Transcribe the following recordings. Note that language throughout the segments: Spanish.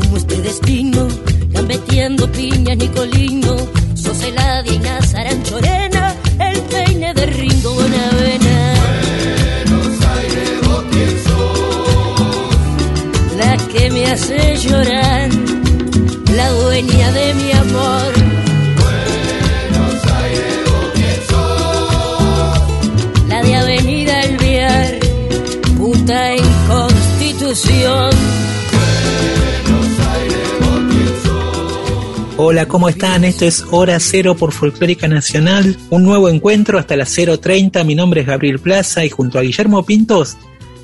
como este Hola, ¿cómo están? Esto es Hora Cero por Folclórica Nacional. Un nuevo encuentro hasta las 0.30. Mi nombre es Gabriel Plaza y junto a Guillermo Pintos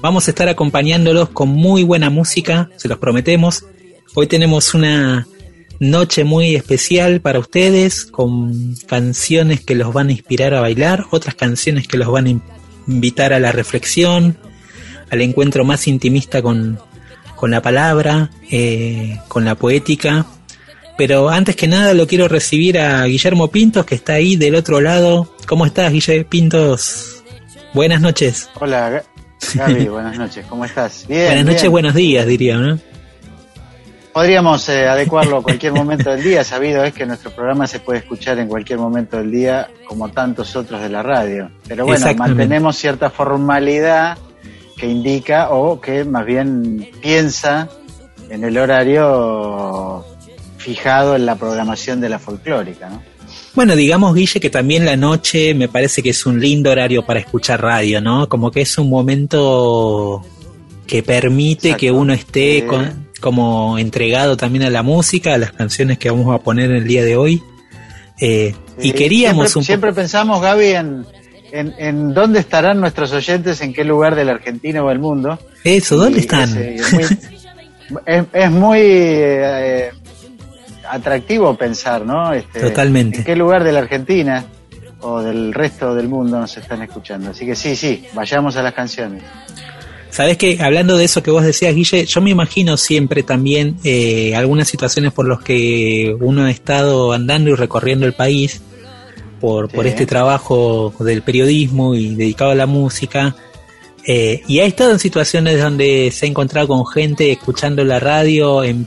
vamos a estar acompañándolos con muy buena música, se los prometemos. Hoy tenemos una noche muy especial para ustedes con canciones que los van a inspirar a bailar, otras canciones que los van a in- invitar a la reflexión, al encuentro más intimista con, con la palabra, eh, con la poética. Pero antes que nada lo quiero recibir a Guillermo Pintos, que está ahí del otro lado. ¿Cómo estás, Guille Pintos? Buenas noches. Hola, Ga- Gaby, buenas noches, ¿cómo estás? Bien. Buenas noches, bien. buenos días, diría, ¿no? Podríamos eh, adecuarlo a cualquier momento del día, sabido es que nuestro programa se puede escuchar en cualquier momento del día, como tantos otros de la radio. Pero bueno, mantenemos cierta formalidad que indica o que más bien piensa en el horario fijado en la programación de la folclórica, ¿no? Bueno, digamos, Guille, que también la noche me parece que es un lindo horario para escuchar radio, ¿no? Como que es un momento que permite Exacto. que uno esté Sí. con- como entregado también a la música, a las canciones que vamos a poner en el día de hoy. Eh, y queríamos siempre, un siempre pensamos, Gaby, en, en, en dónde estarán nuestros oyentes, en qué lugar de la Argentina o del mundo. Eso, ¿dónde Y están? ese- es muy, es, es muy, eh, atractivo pensar, ¿no? Este, Totalmente. En qué lugar de la Argentina o del resto del mundo nos están escuchando. Así que sí, sí, vayamos a las canciones. Sabes que hablando de eso que vos decías, Guille, yo me imagino siempre también eh, algunas situaciones por las que uno ha estado andando y recorriendo el país por, por este trabajo del periodismo y dedicado a la música. eh, y ha estado en situaciones donde se ha encontrado con gente escuchando la radio en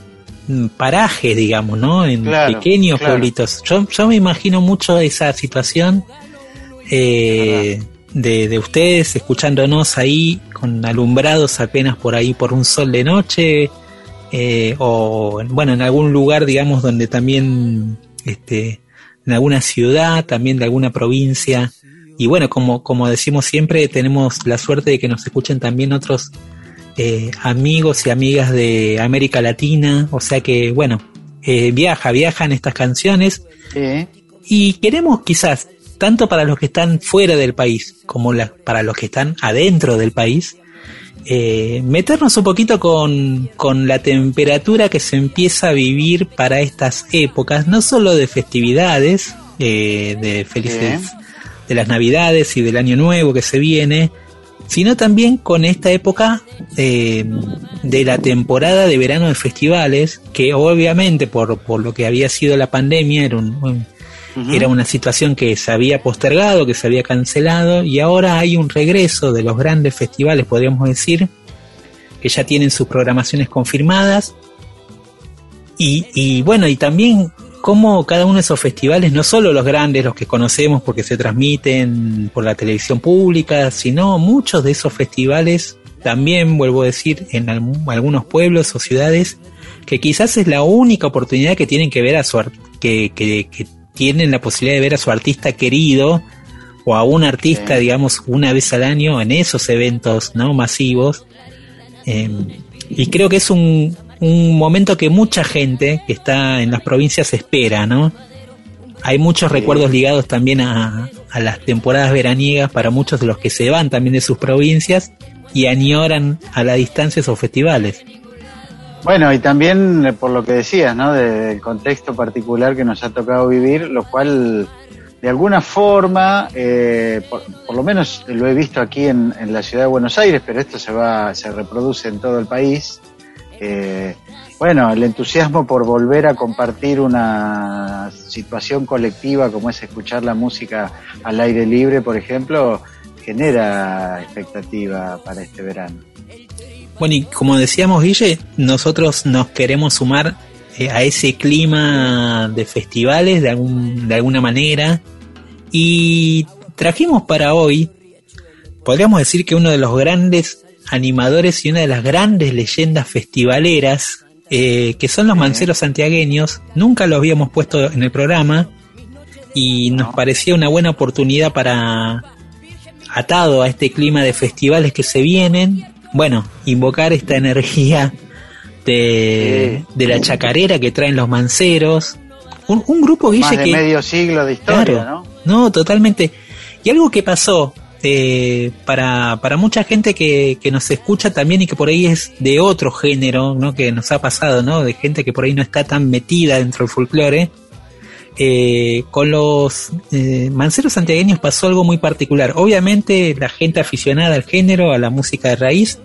parajes, digamos, ¿no? En Claro, pequeños claro. pueblitos. Yo, yo me imagino mucho esa situación eh, de, de ustedes escuchándonos ahí con alumbrados apenas por ahí por un sol de noche eh, o bueno en algún lugar digamos donde también este en alguna ciudad también de alguna provincia y bueno como como decimos siempre tenemos la suerte de que nos escuchen también otros eh, amigos y amigas de América Latina o sea que bueno eh, viaja viajan estas canciones. Sí, y queremos quizás, tanto para los que están fuera del país como la- para los que están adentro del país, eh, meternos un poquito con, con la temperatura que se empieza a vivir para estas épocas, no solo de festividades, eh, de felices, de las navidades y del año nuevo que se viene, sino también con esta época eh, de la temporada de verano de festivales, que obviamente por, por lo que había sido la pandemia era, un- era una situación que se había postergado, que se había cancelado, y ahora hay un regreso de los grandes festivales, podríamos decir, que ya tienen sus programaciones confirmadas. Y, y bueno, y también cómo cada uno de esos festivales, no solo los grandes, los que conocemos porque se transmiten por la televisión pública, sino muchos de esos festivales, también vuelvo a decir, en algunos pueblos o ciudades, que quizás es la única oportunidad que tienen que ver a su que, que, que tienen la posibilidad de ver a su artista querido o a un artista, Sí. digamos, una vez al año en esos eventos no masivos. Eh, y creo que es un, un momento que mucha gente que está en las provincias espera, ¿no? Hay muchos recuerdos ligados también a, a las temporadas veraniegas para muchos de los que se van también de sus provincias y añoran a la distancia esos festivales. Bueno, y también eh, por lo que decías, ¿no? Del contexto particular que nos ha tocado vivir, lo cual de alguna forma, eh, por, por lo menos lo he visto aquí en, en la ciudad de Buenos Aires, pero esto se va, se reproduce en todo el país. Eh, bueno, el entusiasmo por volver a compartir una situación colectiva como es escuchar la música al aire libre, por ejemplo, genera expectativa para este verano. Bueno, y como decíamos, Guille, nosotros nos queremos sumar eh, a ese clima de festivales de, de alguna manera. Y trajimos para hoy, podríamos decir que uno de los grandes animadores y una de las grandes leyendas festivaleras, eh, que son los manceros santiagueños. Nunca lo habíamos puesto en el programa y nos parecía una buena oportunidad para, atado a este clima de festivales que se vienen, bueno, invocar esta energía de, de la chacarera que traen los manceros. Un, un grupo, Guille, Más de que... medio siglo de historia, Claro. ¿no? No, totalmente. Y algo que pasó eh, para, para mucha gente que, que nos escucha también y que por ahí es de otro género, ¿no? Que nos ha pasado, ¿no? De gente que por ahí no está tan metida dentro del folclore. Eh, con los eh, manceros santiagueños pasó algo muy particular. Obviamente la gente aficionada al género, a la música de raíz,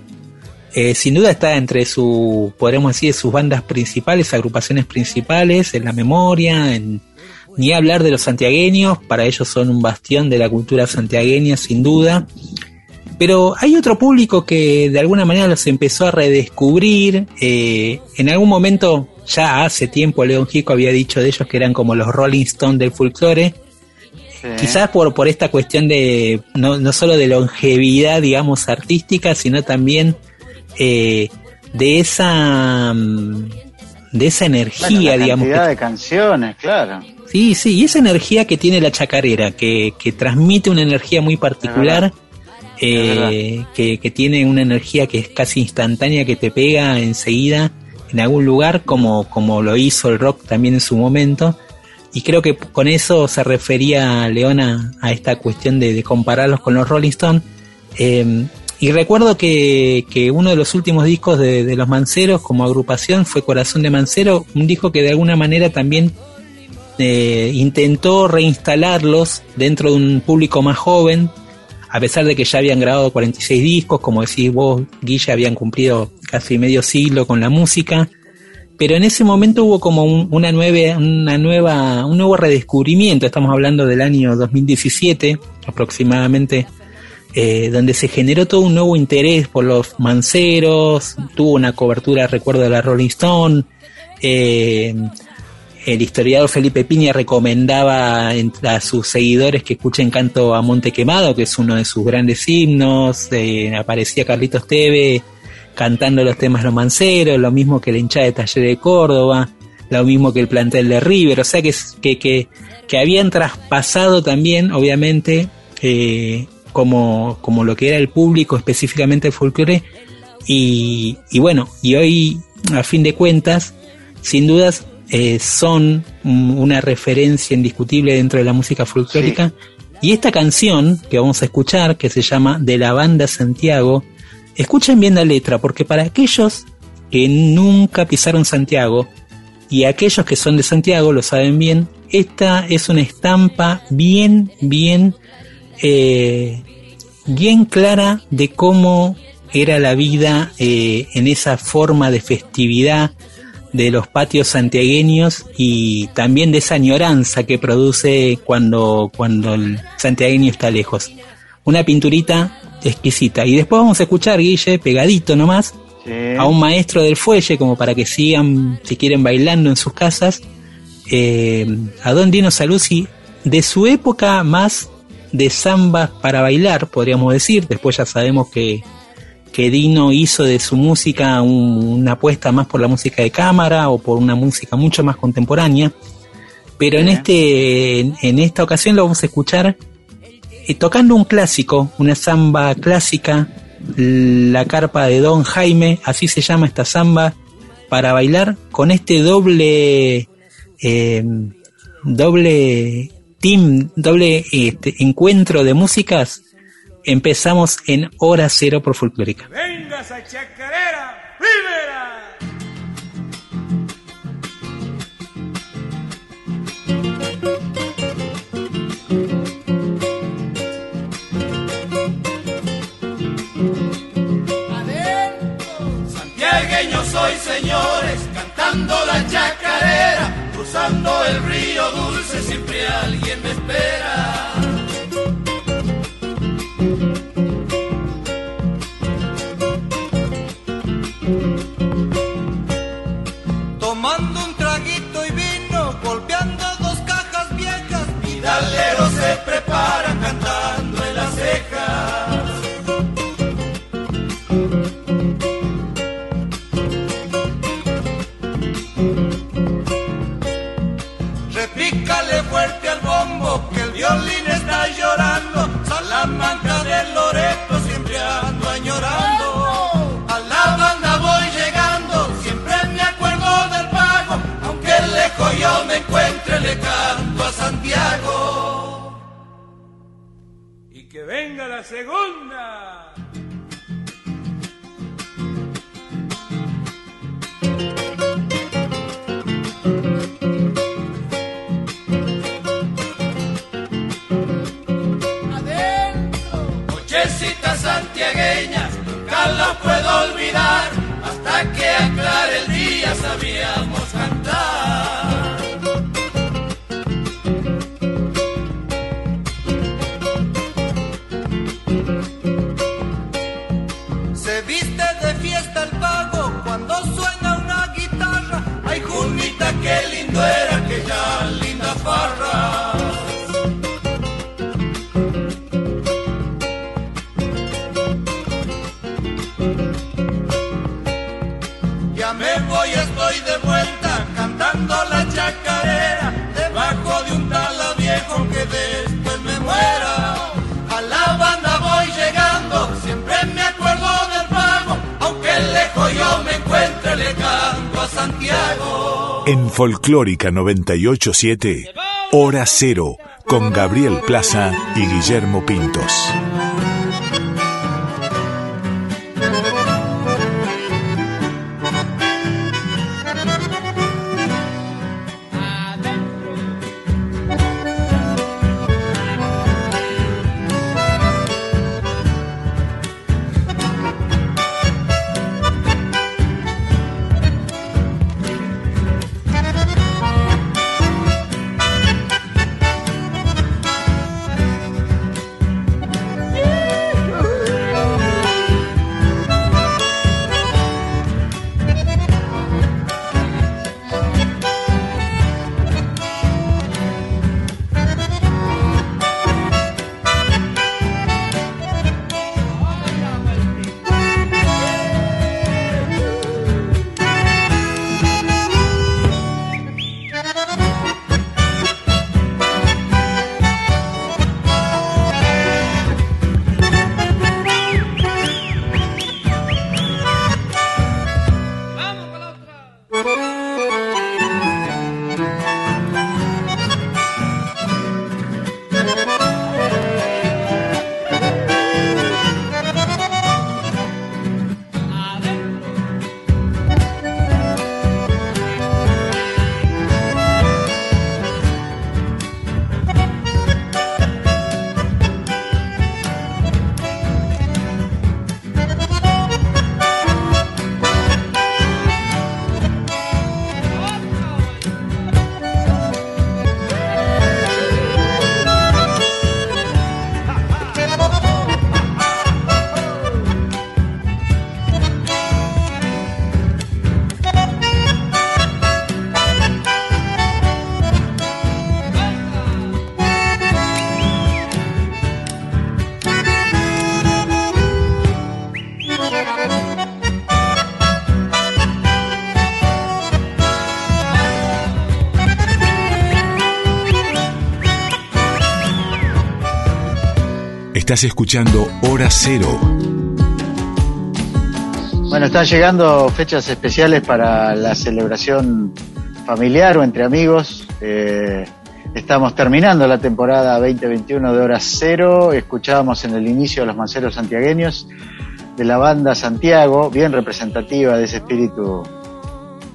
eh, sin duda está entre su, podríamos decir, sus bandas principales, agrupaciones principales, en la memoria, en, ni hablar de los santiagueños, para ellos son un bastión de la cultura santiagueña, sin duda. Pero hay otro público que de alguna manera los empezó a redescubrir. eh, en algún momento, ya hace tiempo, León Gico había dicho de ellos que eran como los Rolling Stones del folclore. Sí. Quizás por, por esta cuestión de, no, no solo de longevidad, digamos, artística, sino también eh, de esa mm, de esa Bueno, energía, la digamos. cantidad que- de canciones, claro. Sí, sí, y esa energía que tiene la chacarera, que, que transmite una energía muy particular, eh, que, que tiene una energía que es casi instantánea, que te pega enseguida en algún lugar, como, como lo hizo el rock también en su momento. Y creo que con eso se refería Leona a esta cuestión de, de compararlos con los Rolling Stones. Eh, y recuerdo que, que uno de los últimos discos de, de los Manceros como agrupación fue Corazón de Mancero, un disco que de alguna manera también eh, intentó reinstalarlos dentro de un público más joven, a pesar de que ya habían grabado 46 discos, como decís vos, Guilla, habían cumplido casi medio siglo con la música, pero en ese momento hubo como un- una, nueva, una nueva, un nuevo redescubrimiento, estamos hablando del año 2017 aproximadamente, eh, donde se generó todo un nuevo interés por los manceros, tuvo una cobertura, recuerdo, de la Rolling Stone, eh, el historiador Felipe Piña recomendaba en- a sus seguidores que escuchen Canto a Monte Quemado, que es uno de sus grandes himnos. aparecía Carlitos Teve cantando los temas Los Manceros, lo mismo que el hinchada de Taller de Córdoba, lo mismo que el plantel de River. O sea que, que, que habían traspasado también, obviamente, eh, como, como lo que era el público, específicamente el folclore. Y, y bueno, y hoy, a fin de cuentas, sin dudas, eh, son una referencia indiscutible dentro de la música folclórica. Y esta canción que vamos a escuchar, que se llama De la banda Santiago, escuchen bien la letra, porque para aquellos que nunca pisaron Santiago y aquellos que son de Santiago lo saben bien, esta es una estampa bien, bien, eh, bien clara de cómo era la vida eh, en esa forma de festividad de los patios santiagueños y también de esa añoranza que produce cuando, cuando el santiagueño está lejos. Una pinturita exquisita. Y después vamos a escuchar, Guille, pegadito nomás, Sí. a un maestro del fuelle, como para que sigan, si quieren, bailando en sus casas, eh, a Don Dino Saluzzi, de su época más de samba para bailar, podríamos decir. Después ya sabemos que, que Dino hizo de su música un, una apuesta más por la música de cámara o por una música mucho más contemporánea. Pero en, este, en esta ocasión lo vamos a escuchar eh, tocando un clásico, una samba clásica, la carpa de Don Jaime, así se llama esta samba, para bailar con este doble, eh, doble team, doble este, encuentro de músicas Empezamos en Hora Cero por Folclórica. ¡Venga esa chacarera! ¡Libera! soy señores, cantando la chacarera, cruzando el río dulce, siempre alguien me espera. para cantar. Folclórica 987, Hora Cero, con Gabriel Plaza y Guillermo Pintos. Estás escuchando Hora Cero. Bueno, están llegando fechas especiales para la celebración familiar o entre amigos. Eh, estamos terminando la temporada 2021 de Hora Cero. Escuchábamos en el inicio a los manceros santiagueños de la banda Santiago, bien representativa de ese espíritu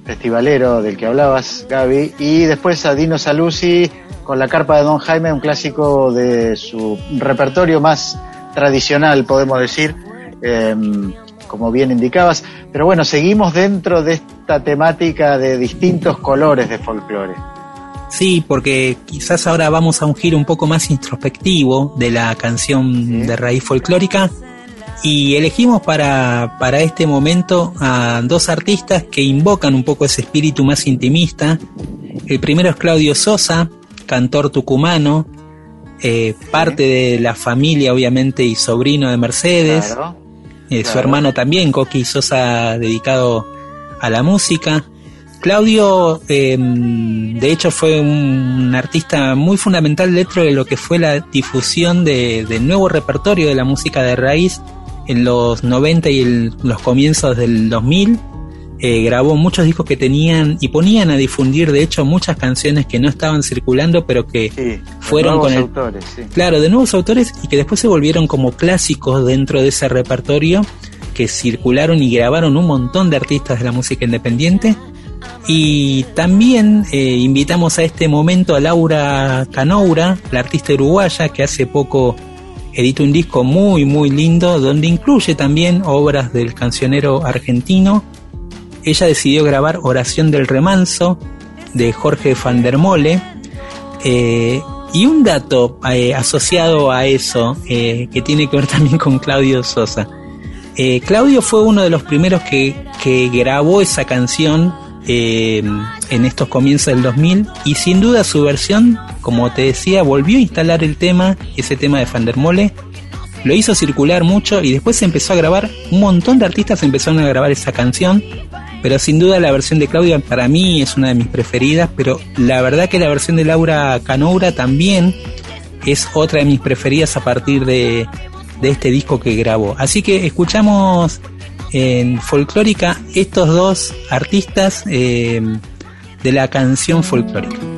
festivalero del que hablabas, Gaby. Y después a Dino Saluzzi con la carpa de Don Jaime, un clásico de su repertorio más tradicional, podemos decir, em, como bien indicabas. Pero bueno, seguimos dentro de esta temática de distintos colores de folclore. Sí, porque quizás ahora vamos a un giro un poco más introspectivo de la canción de raíz folclórica y elegimos para, para este momento a dos artistas que invocan un poco ese espíritu más intimista. El primero es Claudio Sosa, cantor tucumano, eh, parte de la familia obviamente y sobrino de Mercedes. Eh, su hermano también, Coqui Sosa, dedicado a la música. Claudio, em, de hecho, fue un artista muy fundamental dentro de lo que fue la difusión de, del nuevo repertorio de la música de raíz en los 90 y los comienzos del 2000. Eh, grabó muchos discos que tenían y ponían a difundir, de hecho, muchas canciones que no estaban circulando, pero que fueron con autores, claro, de nuevos autores y que después se volvieron como clásicos dentro de ese repertorio que circularon y grabaron un montón de artistas de la música independiente y también eh, invitamos a este momento a Laura Canoura, la artista uruguaya que hace poco editó un disco muy muy lindo donde incluye también obras del cancionero argentino. Ella decidió grabar Oración del Remanso de Jorge van der Mole. Eh, y un dato eh, asociado a eso, que tiene que ver también con Claudio Sosa. Claudio fue uno de los primeros que, que grabó esa canción eh, en estos comienzos del 2000 y sin duda su versión, como te decía, volvió a instalar el tema, ese tema de Fandermole, lo hizo circular mucho y después se empezó a grabar, un montón de artistas empezaron a grabar esa canción, pero sin duda la versión de Claudia para mí es una de mis preferidas, pero la verdad que la versión de Laura Canoura también es otra de mis preferidas a partir de, de este disco que grabó. Así que escuchamos en folclórica estos dos artistas eh, de la canción folclórica.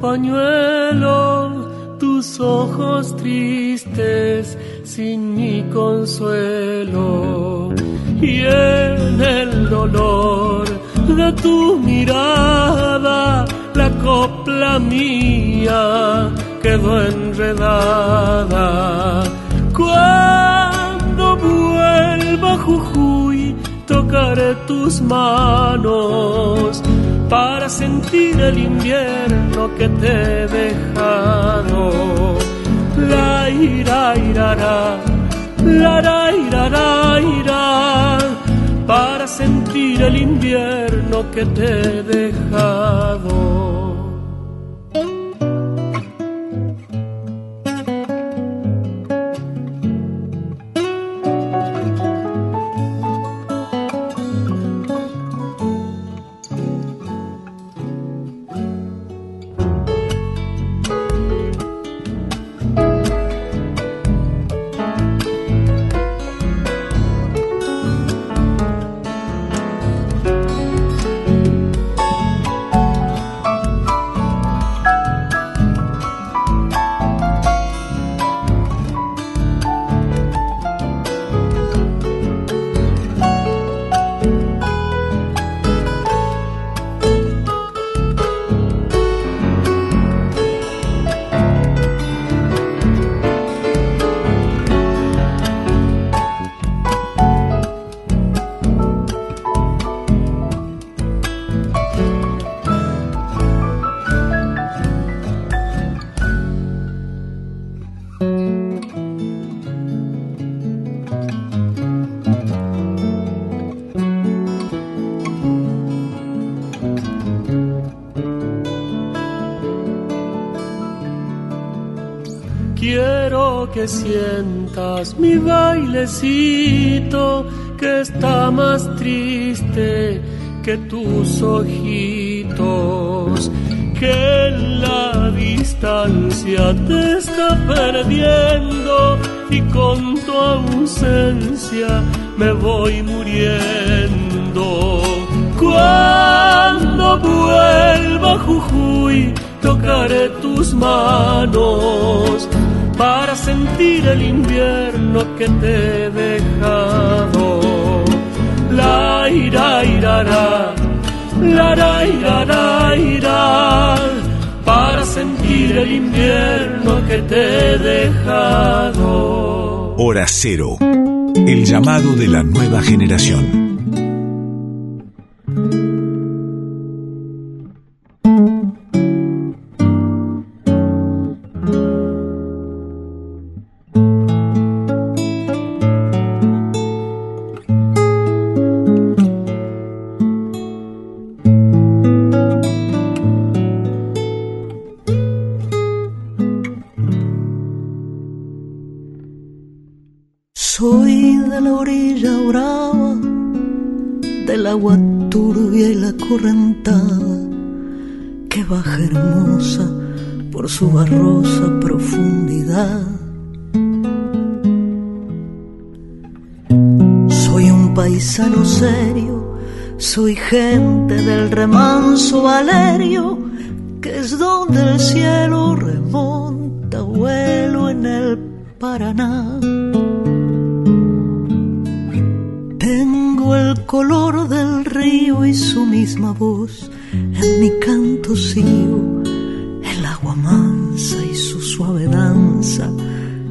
Pañuelo, tus ojos tristes sin mi consuelo y en el dolor de tu mirada la copla mía quedó enredada. Cuando vuelva Jujuy tocaré tus manos para sentir el invierno que te he dejado la ira irará, la ra irará, irá, para sentir el invierno que te he dejado. Que sientas mi bailecito que está más triste que tus ojitos. que en la distancia te está perdiendo y con tu ausencia me voy muriendo. Cuando vuelva Jujuy, tocaré tus manos para sentir el invierno que te he dejado. La ira, ira, la, la, ira, ira, para sentir el invierno que te he dejado. Hora cero. El llamado de la nueva generación. Su barrosa profundidad. Soy un paisano serio, soy gente del remanso Valerio, que es donde el cielo remonta vuelo en el Paraná. Tengo el color del río y su misma voz en mi canto sigo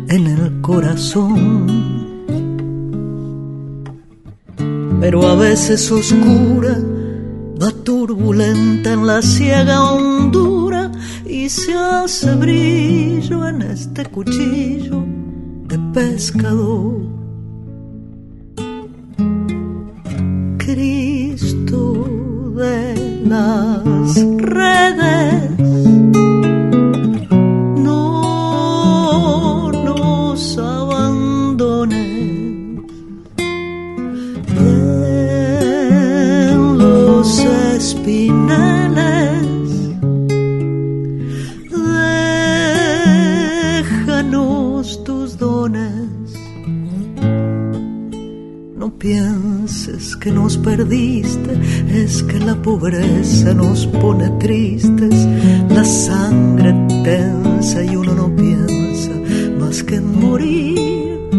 en el corazón. Pero a veces oscura, va turbulenta en la ciega hondura y se hace brillo en este cuchillo de pescador. Cristo de las que nos perdiste, es que la pobreza nos pone tristes, la sangre tensa y uno no piensa más que en morir.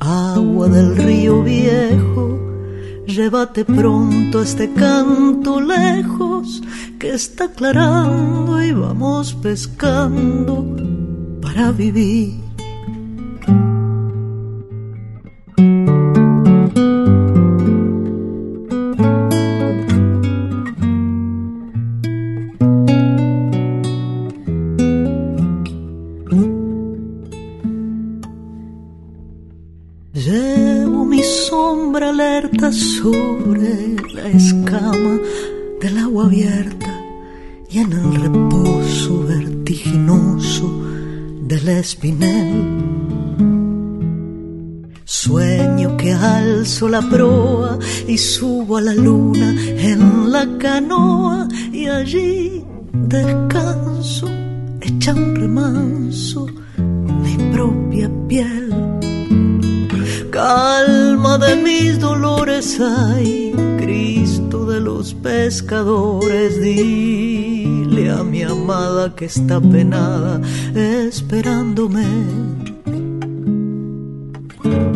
Agua del río viejo, llévate pronto este canto lejos que está aclarando y vamos pescando para vivir. Espinel. Sueño que alzo la proa y subo a la luna en la canoa y allí descanso, echa un remanso mi propia piel calma de mis dolores, ay, Cristo de los pescadores, a mi amada que está penada esperándome.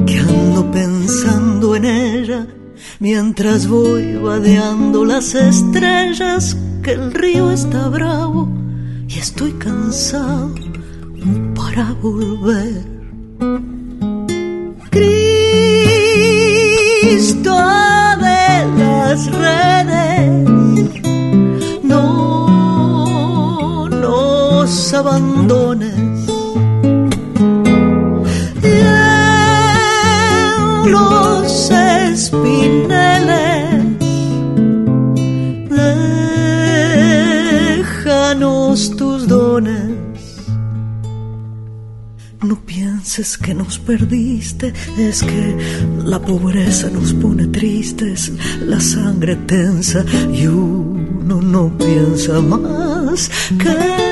Que ando pensando en ella mientras voy vadeando las estrellas, que el río está bravo y estoy cansado para volver. Cristo abandones. En los espineles, déjanos tus dones. No pienses que nos perdiste, es que la pobreza nos pone tristes, la sangre tensa y uno no piensa más que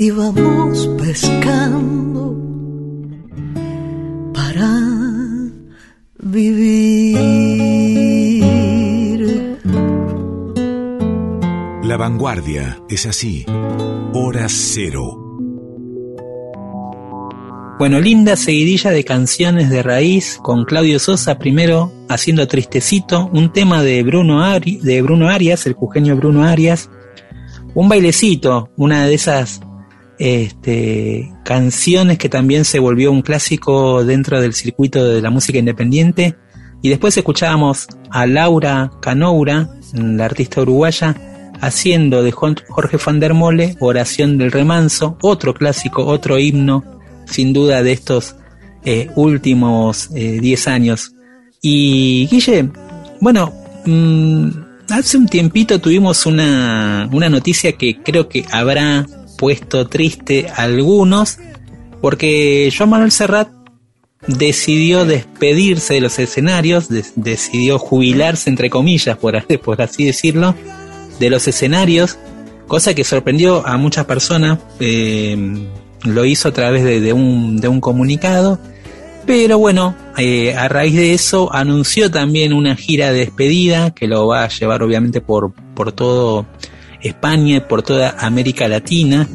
y vamos pescando para vivir. La vanguardia es así. Hora cero. Bueno, linda seguidilla de canciones de raíz con Claudio Sosa primero haciendo Tristecito, un tema de Bruno, Ari, de Bruno Arias, el jujeño Bruno Arias, un bailecito, una de esas este, canciones que también se volvió un clásico dentro del circuito de la música independiente. Y después escuchábamos a Laura Canoura, la artista uruguaya, haciendo de Jorge van der Mole Oración del Remanso, otro clásico, otro himno, sin duda, de estos eh, últimos 10 eh, años. Y Guille, bueno, mmm, hace un tiempito tuvimos una, una noticia que creo que habrá puesto triste a algunos, porque Joan Manuel Serrat decidió despedirse de los escenarios, decidió jubilarse, entre comillas, por, así decirlo, de los escenarios, cosa que sorprendió a muchas personas. Eh, lo hizo a través de, un, de un comunicado. Pero bueno, eh, a raíz de eso anunció también una gira de despedida que lo va a llevar obviamente por, por todo España y por toda América Latina.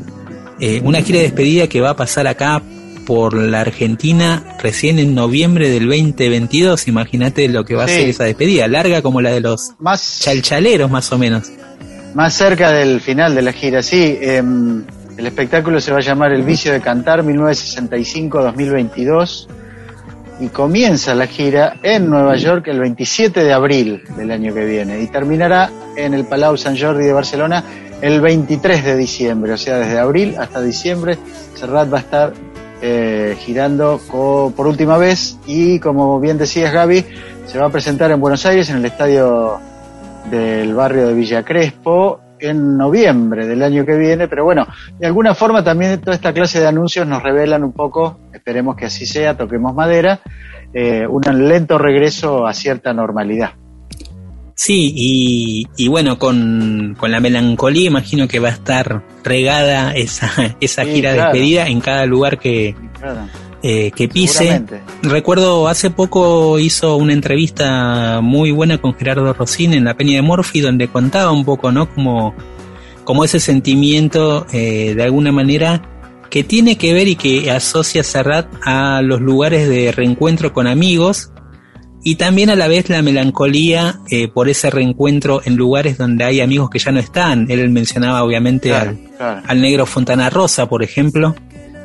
Eh, una gira de despedida que va a pasar acá por la Argentina recién en noviembre del 2022. Imagínate lo que va a ser esa despedida, larga como la de los más, chalchaleros más o menos. Más cerca del final de la gira, sí. Em, el espectáculo se va a llamar El vicio de cantar 1965-2022 y comienza la gira en Nueva York el 27 de abril del año que viene. Y terminará en el Palau Sant Jordi de Barcelona el 23 de diciembre, o sea, desde abril hasta diciembre, Serrat va a estar eh, girando por última vez y como bien decías Gaby, se va a presentar en Buenos Aires en el estadio del barrio de Villa Crespo en noviembre del año que viene, pero bueno, de alguna forma también toda esta clase de anuncios nos revelan un poco, esperemos que así sea, toquemos madera, eh, un lento regreso a cierta normalidad. Sí, y, bueno, con, la melancolía imagino que va a estar regada esa, esa gira de despedida en cada lugar que, eh, que pise. Recuerdo hace poco hizo una entrevista muy buena con Gerardo Rossini en la Peña de Morphy donde contaba un poco, ¿no? Como, como ese sentimiento eh, de alguna manera que tiene que ver y que asocia Serrat a los lugares de reencuentro con amigos y también a la vez la melancolía eh, por ese reencuentro en lugares donde hay amigos que ya no están. Él mencionaba obviamente al, al negro Fontana Rosa, por ejemplo,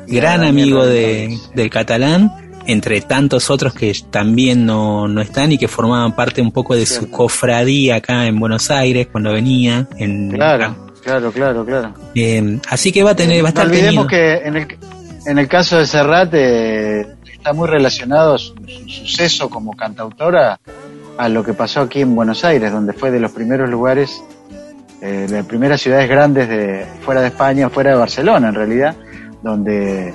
gran amigo de, del catalán, entre tantos otros que también no, no, están y que formaban parte un poco de su cofradía acá en Buenos Aires cuando venía. En, claro, claro, claro, claro. Eh, así que va a tener, va a estar No olvidemos que en el, en el caso de Serrat eh, está muy relacionado su, suceso como cantautora a lo que pasó aquí en Buenos Aires, donde fue de los primeros lugares, eh, las primeras ciudades grandes de fuera de España, fuera de Barcelona en realidad, donde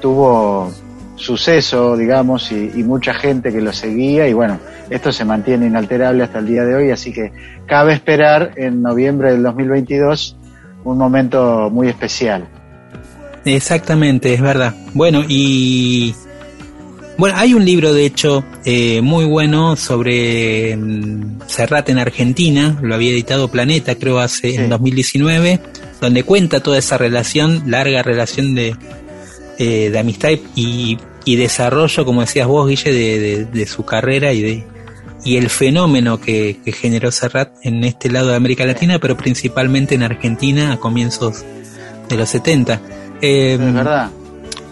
tuvo suceso, digamos, y, mucha gente que lo seguía y bueno, esto se mantiene inalterable hasta el día de hoy, así que cabe esperar en noviembre del 2022 un momento muy especial. Exactamente, es verdad. Bueno, y bueno, hay un libro de hecho eh, muy bueno sobre mm, Serrat en Argentina, lo había editado Planeta, creo, hace en 2019 donde cuenta toda esa relación, larga relación de, eh, de amistad y, y, desarrollo, como decías vos, Guille, de, de, su carrera y de y el fenómeno que, que, generó Serrat en este lado de América Latina, pero principalmente en Argentina a comienzos de los 70. Eh, es verdad.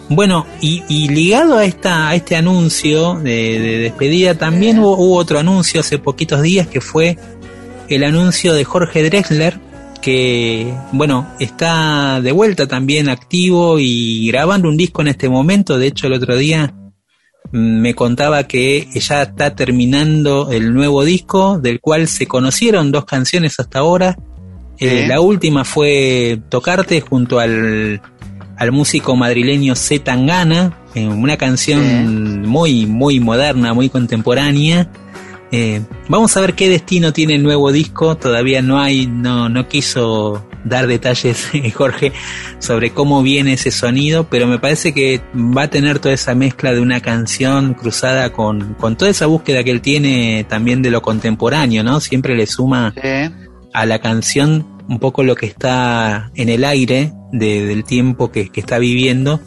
Bueno, y, y, ligado a esta a este anuncio de, de despedida, también hubo, hubo, otro anuncio hace poquitos días que fue el anuncio de Jorge Drexler que, bueno, está de vuelta también activo y grabando un disco en este momento. De hecho, el otro día mm, me contaba que ya está terminando el nuevo disco, del cual se conocieron dos canciones hasta ahora. Eh, la última fue Tocarte junto al, al músico madrileño Z Tangana, eh, una canción muy, muy moderna, muy contemporánea. Eh, vamos a ver qué destino tiene el nuevo disco. Todavía no hay, no, no quiso dar detalles Jorge sobre cómo viene ese sonido, pero me parece que va a tener toda esa mezcla de una canción cruzada con, con toda esa búsqueda que él tiene también de lo contemporáneo, ¿no? Siempre le suma a la canción un poco lo que está en el aire del tiempo que, que está viviendo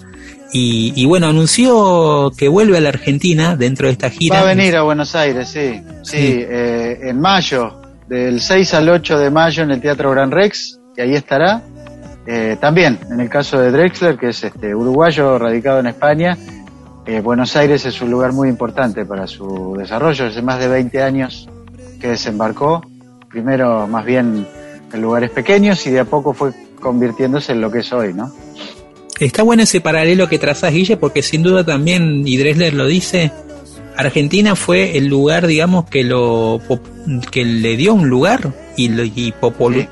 y, bueno, anunció que vuelve a la Argentina dentro de esta gira. Va a venir a Buenos Aires, sí. Sí, eh, en mayo, del 6 al 8 de mayo en el Teatro Gran Rex, y ahí estará. Eh, también, en el caso de Drexler, que es este uruguayo radicado en España, eh, Buenos Aires es un lugar muy importante para su desarrollo. Hace más de 20 años que desembarcó, primero más bien en lugares pequeños y de a poco fue convirtiéndose en lo que es hoy, ¿no? Está bueno ese paralelo que trazas, Guille, porque sin duda también, y Dresler lo dice, Argentina fue el lugar, digamos, que lo que le dio un lugar y, lo, y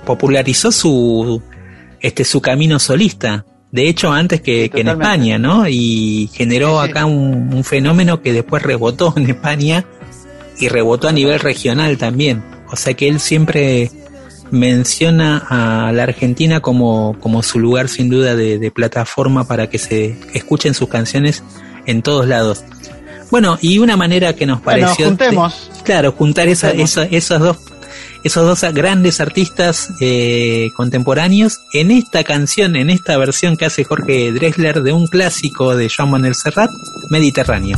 popularizó su este su camino solista. De hecho, antes que, en España, ¿no? Y generó acá un, un, fenómeno que después rebotó en España y rebotó a nivel regional también. O sea que él siempre menciona a la Argentina como, como su lugar sin duda de, plataforma para que se escuchen sus canciones en todos lados. Bueno, y una manera que nos pareció... claro, juntar esa, esos dos esos dos grandes artistas eh, contemporáneos en esta canción, en esta versión que hace Jorge Drexler de un clásico de Jean Manuel Serrat, Mediterráneo.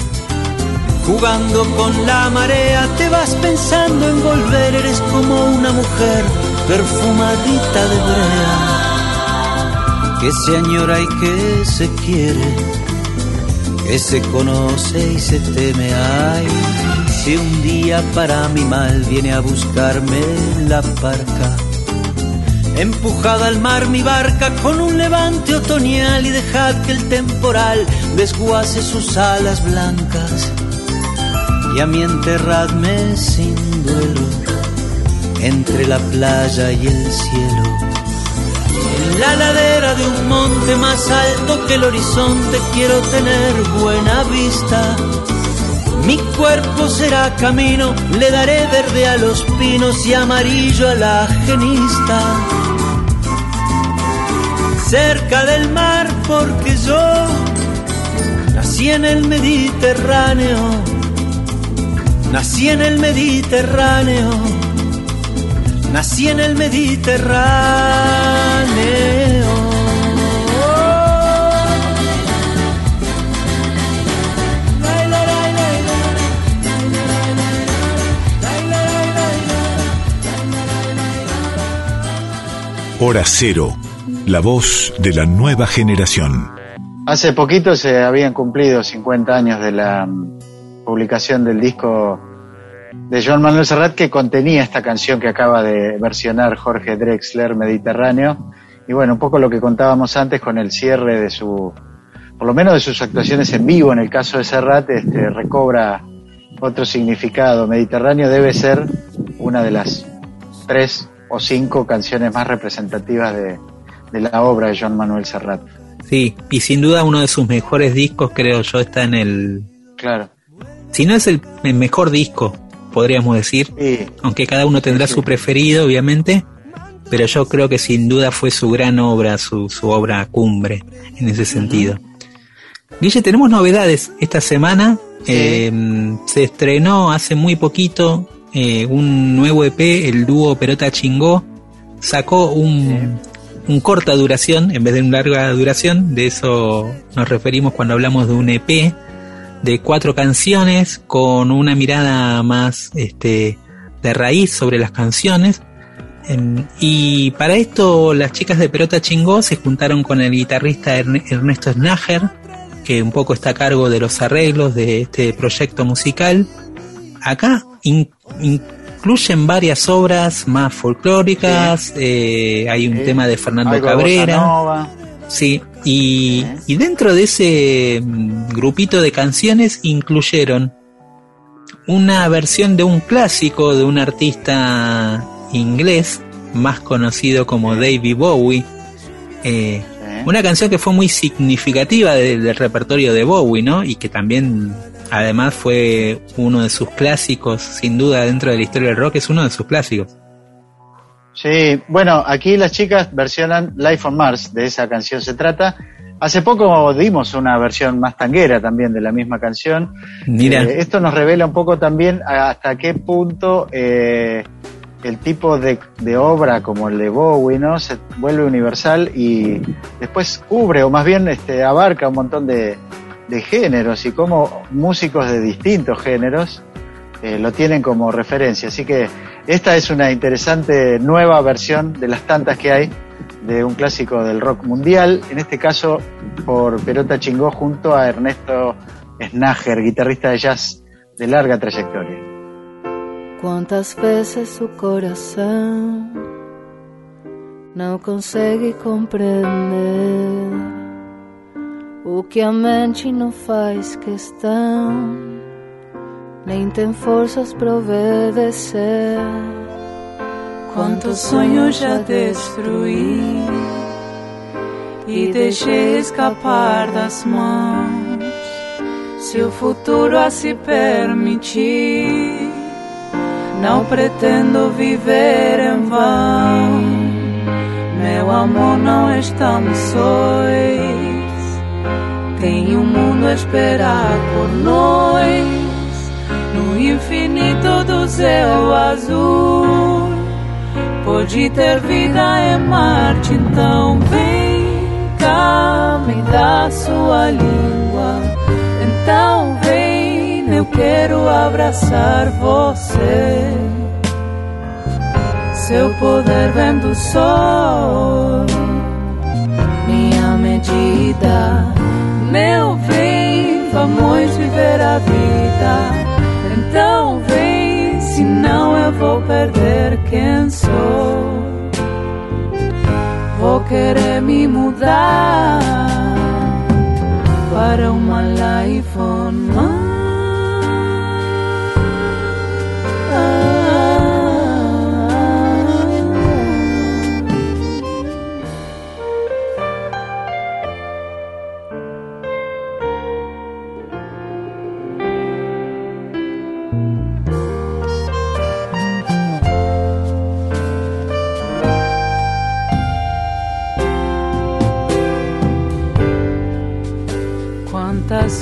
Jugando con la marea te vas pensando en volver, eres como una mujer perfumadita de brea, que se añora y que se quiere, que se conoce y se teme. Ay, si un día para mi mal viene a buscarme la parca. Empujada al mar mi barca con un levante otoñal y dejad que el temporal desguace sus alas blancas y a mí enterradme sin duelo entre la playa y el cielo. En la ladera de un monte más alto que el horizonte quiero tener buena vista. Mi cuerpo será camino, le daré verde a los pinos y amarillo a la genista. Cerca del mar porque yo nací en el Mediterráneo Nací en el Mediterráneo, nací en el Mediterráneo. Hora Cero, la voz de la nueva generación. Hace poquito se habían cumplido 50 años de la publicación del disco de Joan Manuel Serrat que contenía esta canción que acaba de versionar Jorge Drexler, Mediterráneo. Y bueno, un poco lo que contábamos antes con el cierre de su, por lo menos de sus actuaciones en vivo, en el caso de Serrat, este, recobra otro significado. Mediterráneo debe ser una de las tres o cinco canciones más representativas de, la obra de Joan Manuel Serrat. Sí, y sin duda uno de sus mejores discos, creo yo, está en el. Claro. Si no es el, mejor disco, podríamos decir. Aunque cada uno tendrá su preferido, obviamente. Pero yo creo que sin duda fue su gran obra, su, su obra cumbre, en ese sentido. Guille, tenemos novedades esta semana. Eh, se estrenó hace muy poquito eh, un nuevo EP, el dúo Perota Chingó. Sacó un, un corta duración en vez de una larga duración. De eso nos referimos cuando hablamos de un EP de cuatro canciones con una mirada más este, de raíz sobre las canciones. y para esto las chicas de Perota Chingó se juntaron con el guitarrista Ernesto Snager, que un poco está a cargo de los arreglos de este proyecto musical. Acá incluyen varias obras más folclóricas, eh, hay un tema de Fernando Cabrera. Sí, y, y, dentro de ese mm, grupito de canciones incluyeron una versión de un clásico de un artista inglés más conocido como David Bowie. Eh, una canción que fue muy significativa del, repertorio de Bowie, ¿no? Y que también, además, fue uno de sus clásicos, sin duda, dentro de la historia del rock, es uno de sus clásicos. Sí, bueno, aquí las chicas versionan Life on Mars, de esa canción se trata. Hace poco dimos una versión más tanguera también de la misma canción. Mira. Eh, esto nos revela un poco también hasta qué punto eh, el tipo de, obra como el de Bowie, ¿no? Se vuelve universal y después cubre, o más bien este, abarca un montón de, géneros y como músicos de distintos géneros eh, lo tienen como referencia. Así que esta es una interesante nueva versión de las tantas que hay de un clásico del rock mundial, en este caso por Perota Chingó junto a Ernesto Snager, guitarrista de jazz de larga trayectoria. Quantas vezes o coração não consegue compreender o que a mente não faz questão, nem tem forças para obedecer. Quantos sonhos já destruí e deixei escapar das mãos. Se o futuro a se permitir não pretendo viver em vão. Meu amor, não estamos sóis. Tem um mundo a esperar por nós. No infinito do céu azul. Pode ter vida em Marte, então vem cá, me dá sua língua. Então vem eu quero abraçar você. Seu poder vem do sol, minha medida. Meu bem, vamos viver a vida. Então vem, senão eu vou perder quem sou. Vou querer me mudar para uma life on my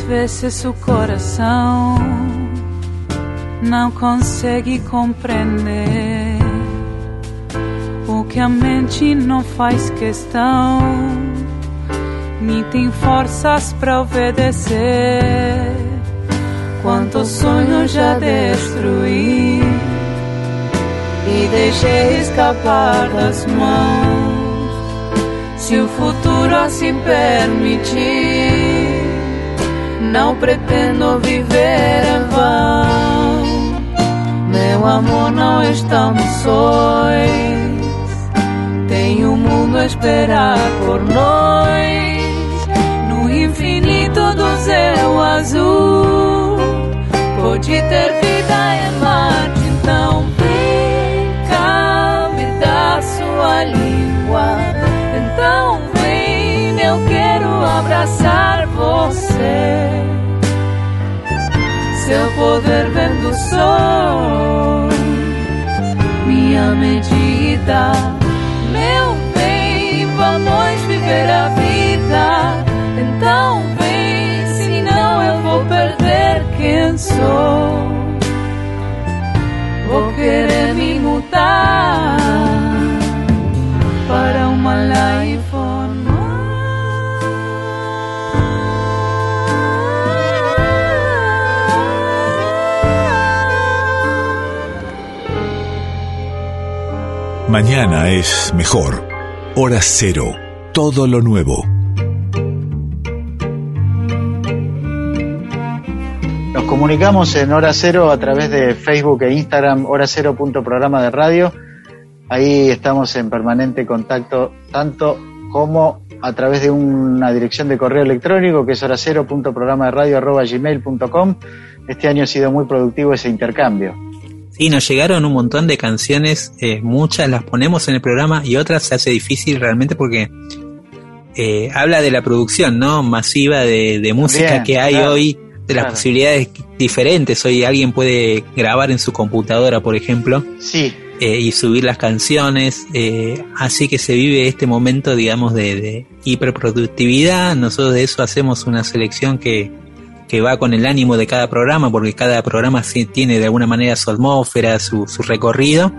Quantas vezes o coração não consegue compreender o que a mente não faz questão, nem tem forças para obedecer. Quantos sonhos já destruí e deixei escapar das mãos. se o futuro assim permitir, não pretendo viver em vão. Meu amor, não estamos sóis. Tem o um mundo a esperar por nós. No infinito do céu azul, pode ter vida em Marte, então vem cá, me dá sua língua então eu quero abraçar você. Seu poder vem do sol, minha medida. Meu bem, vamos viver a vida. Então vem, senão eu vou perder quem sou. Vou querer me mudar Mañana es mejor. Hora cero. Todo lo nuevo. Nos comunicamos en Hora Cero a través de Facebook e Instagram, hora cero punto programa de radio Ahí estamos en permanente contacto tanto como a través de una dirección de correo electrónico que es hora cero punto programa de radio. Este año ha sido muy productivo ese intercambio. Sí, nos llegaron un montón de canciones, eh, muchas las ponemos en el programa y otras se hace difícil realmente porque eh, habla de la producción no masiva de, música que hay hoy, de las posibilidades diferentes. Hoy alguien puede grabar en su computadora, por ejemplo. Sí, eh, y subir las canciones. Eh, así que se vive este momento, digamos, de, hiperproductividad. Nosotros de eso hacemos una selección que, que, va con el ánimo de cada programa, porque cada programa tiene de alguna manera su atmósfera, su, su recorrido.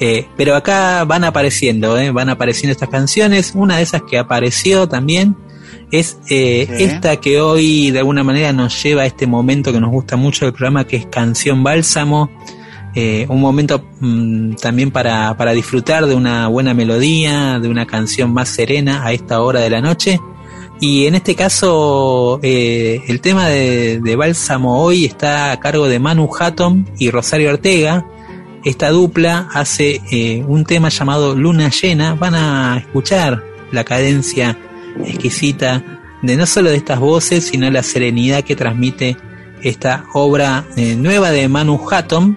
Eh, pero acá van apareciendo, van apareciendo estas canciones. Una de esas que apareció también es esta que hoy de alguna manera nos lleva a este momento que nos gusta mucho del programa, que es Canción Bálsamo. Eh, un momento mm, también para, para, disfrutar de una buena melodía, de una canción más serena a esta hora de la noche. Y en este caso, eh, el tema de, Bálsamo hoy está a cargo de Manu Hatton y Rosario Ortega. Esta dupla hace eh, un tema llamado Luna Llena. Van a escuchar la cadencia exquisita de no solo de estas voces, sino la serenidad que transmite esta obra nueva de Manu Hatton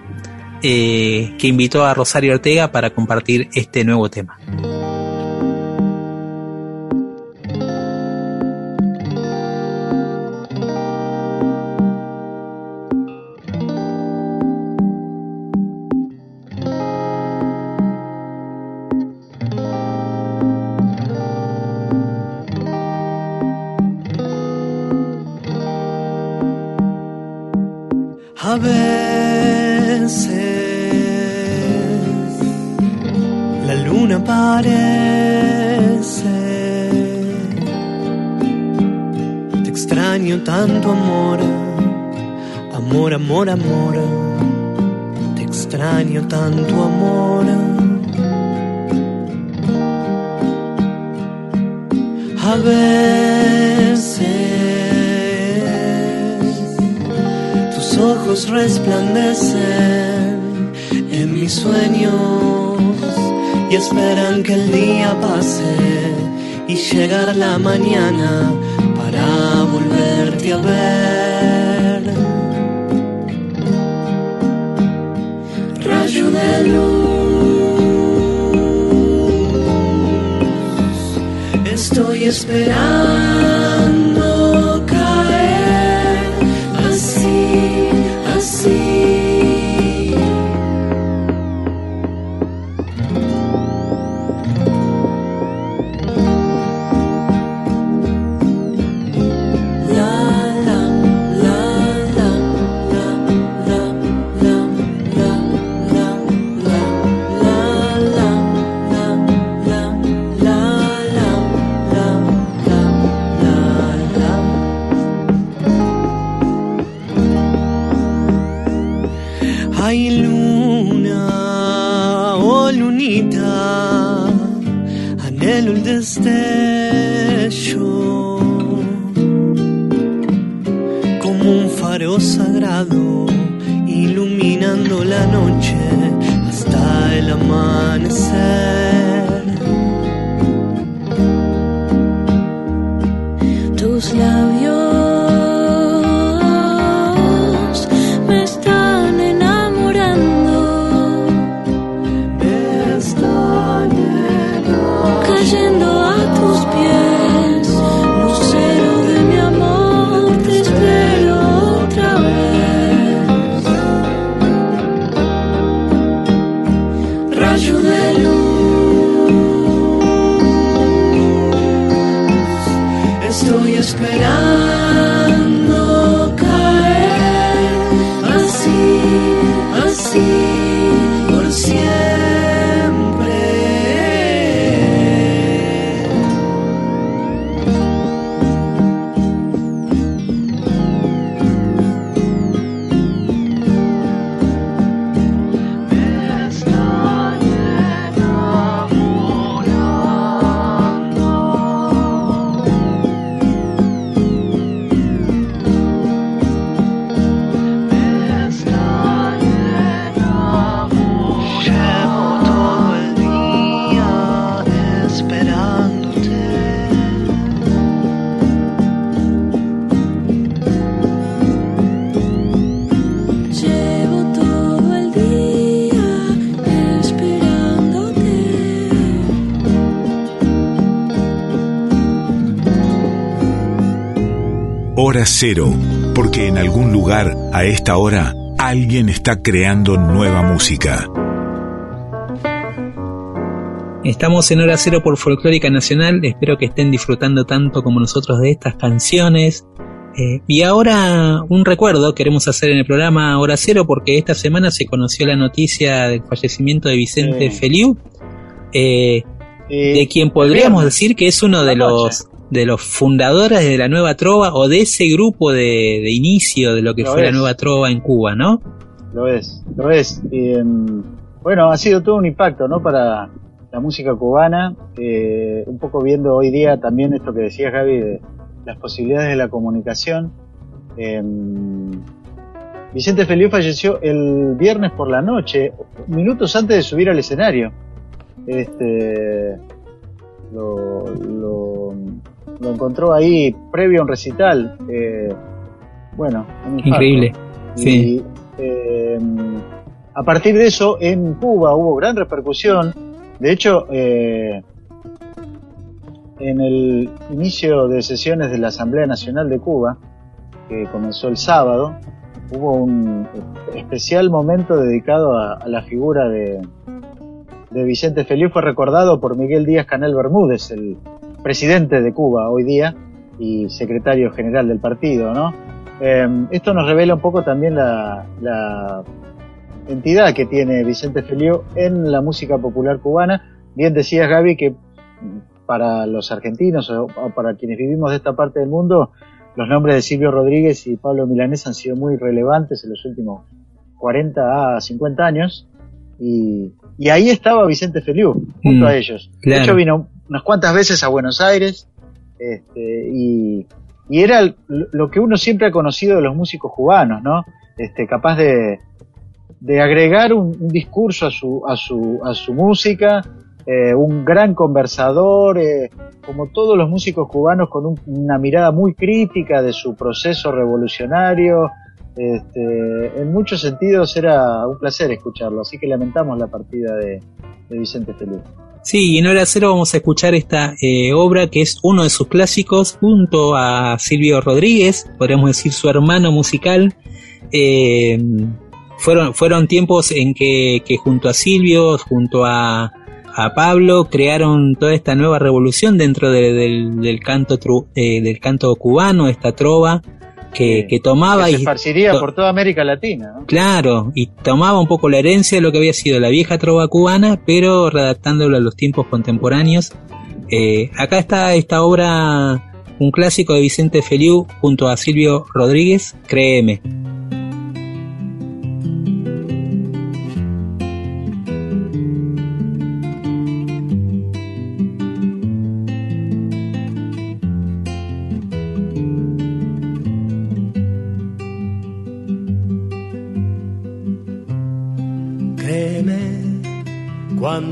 eh, que invitó a Rosario Ortega para compartir este nuevo tema. Y llegar la mañana para volverte a ver. Rayo de luz, estoy esperando. Hora cero, porque en algún lugar, a esta hora, alguien está creando nueva música. Estamos en Hora Cero por Folclórica Nacional, espero que estén disfrutando tanto como nosotros de estas canciones. Eh, y ahora un recuerdo queremos hacer en el programa Hora Cero porque esta semana se conoció la noticia del fallecimiento de Vicente Sí. Feliu, eh, de quien podríamos decir que es uno de los de los fundadores de la nueva trova o de ese grupo de, de inicio de lo que Lo fue la nueva trova en Cuba, ¿no? Lo es, lo es. Y, em, bueno, ha sido todo un impacto, ¿no? Para la música cubana, eh, un poco viendo hoy día también esto que decía Javi de las posibilidades de la comunicación. Em, Vicente Feliu falleció el viernes por la noche, minutos antes de subir al escenario. Este, lo, lo, lo encontró ahí previo a un recital. eh, bueno, un. Increíble. Y, Sí. eh, a partir de eso, en Cuba hubo gran repercusión. De hecho, eh, en el inicio de sesiones de la Asamblea Nacional de Cuba, que comenzó el sábado, hubo un especial momento dedicado a, a la figura de, de Vicente Feliu. Fue recordado por Miguel Díaz Canel Bermúdez, el presidente de Cuba hoy día y secretario general del partido, ¿no? Eh, esto nos revela un poco también la, la entidad que tiene Vicente Feliu en la música popular cubana. Bien decías, Gaby, que para los argentinos o, para quienes vivimos de esta parte del mundo, los nombres de Silvio Rodríguez y Pablo Milanés han sido muy relevantes en los últimos 40 a 50 años. Y, y ahí estaba Vicente Feliu, junto Mm, a ellos. claro. De hecho, vino unas cuantas veces a Buenos Aires este, y, era lo que uno siempre ha conocido de los músicos cubanos, ¿no? Este, capaz de, de agregar un, discurso a su, a su, a su música, eh, un gran conversador, eh, como todos los músicos cubanos con un- una mirada muy crítica de su proceso revolucionario. Este, en muchos sentidos era un placer escucharlo, así que lamentamos la partida de, de Vicente Feliu. Sí, y en hora cero vamos a escuchar esta eh, obra que es uno de sus clásicos junto a Silvio Rodríguez, podríamos decir su hermano musical. Eh, fueron, fueron tiempos en que, junto a Silvio, junto a, a Pablo, crearon toda esta nueva revolución dentro de- del, canto eh, del canto cubano, esta trova que, que tomaba Que se y esparciría to- por toda América Latina. ¿no? Claro, y tomaba un poco la herencia de lo que había sido la vieja trova cubana, pero redactándolo a los tiempos contemporáneos. Eh, acá está esta obra, un clásico de Vicente Feliu junto a Silvio Rodríguez, Créeme.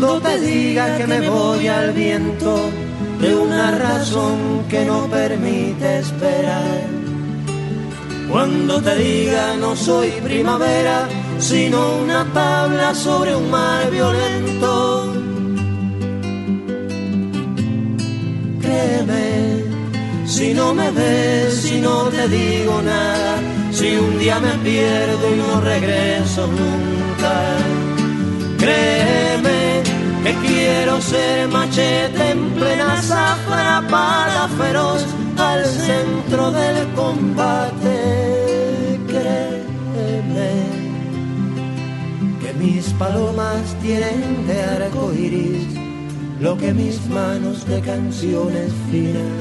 Cuando te diga que me voy al viento de una razón que no permite esperar. Cuando te diga no soy primavera, sino una tabla sobre un mar violento. Créeme, si no me ves, si no te digo nada, si un día me pierdo y no regreso nunca. Créeme que quiero ser machete en plena zafra para feroz al centro del combate. Créeme que mis palomas tienen de arco iris lo que mis manos de canciones finas.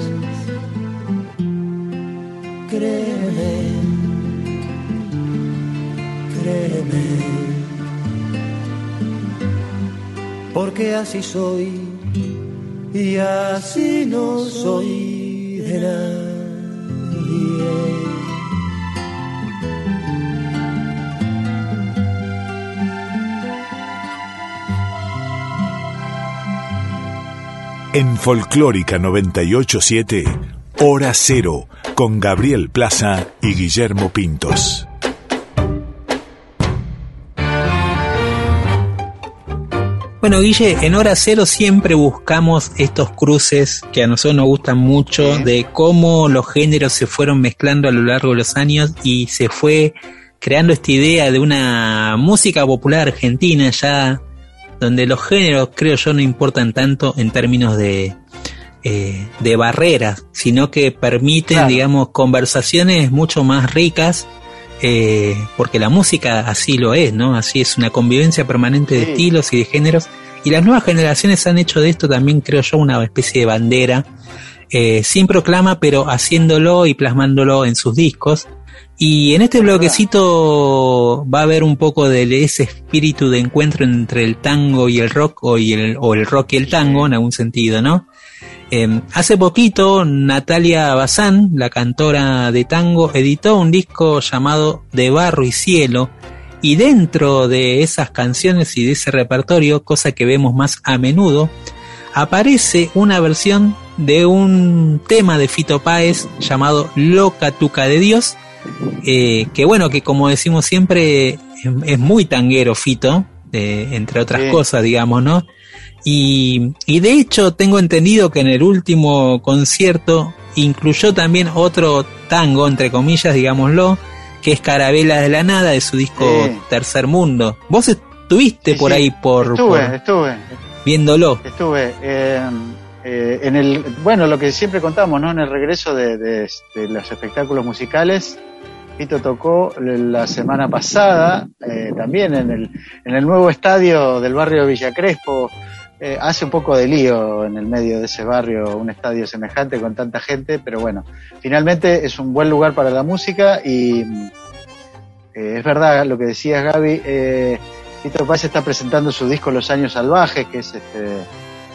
Créeme, créeme porque así soy y así no soy de nadie. En Folclórica 987, Hora Cero, con Gabriel Plaza y Guillermo Pintos. Bueno, Guille, en hora cero siempre buscamos estos cruces que a nosotros nos gustan mucho, de cómo los géneros se fueron mezclando a lo largo de los años y se fue creando esta idea de una música popular argentina ya, donde los géneros, creo yo, no importan tanto en términos de, eh, de barreras, sino que permiten, digamos, conversaciones mucho más ricas eh, porque la música así lo es, ¿no? Así es una convivencia permanente de estilos y de géneros. Y las nuevas generaciones han hecho de esto también, creo yo, una especie de bandera, eh, sin proclama, pero haciéndolo y plasmándolo en sus discos. Y en este bloquecito va a haber un poco de ese espíritu de encuentro entre el tango y el rock, o, el, o el rock y el tango, en algún sentido, ¿no? Eh, hace poquito Natalia Bazán, la cantora de tango, editó un disco llamado De Barro y Cielo y dentro de esas canciones y de ese repertorio, cosa que vemos más a menudo, aparece una versión de un tema de Fito Páez llamado Loca Tuca de Dios, eh, que bueno, que como decimos siempre es, es muy tanguero Fito, eh, entre otras Sí. cosas, digamos, ¿no? Y, y de hecho tengo entendido que en el último concierto incluyó también otro tango, entre comillas, digámoslo, que es Carabela de la Nada de su disco Sí. Tercer Mundo. Vos estuviste Sí, por sí. ahí por, Estuve, por- estuve, viéndolo. estuve. eh, eh, en el, bueno, lo que siempre contamos, ¿no? En el regreso de, de- de los espectáculos musicales, Pito tocó la semana pasada, eh, también en el, en el nuevo estadio del barrio Villa Crespo. Eh, hace un poco de lío en el medio de ese barrio, un estadio semejante con tanta gente, pero bueno, finalmente es un buen lugar para la música y eh, es verdad lo que decías Gaby, eh, Tito Paz está presentando su disco Los Años Salvajes, que es este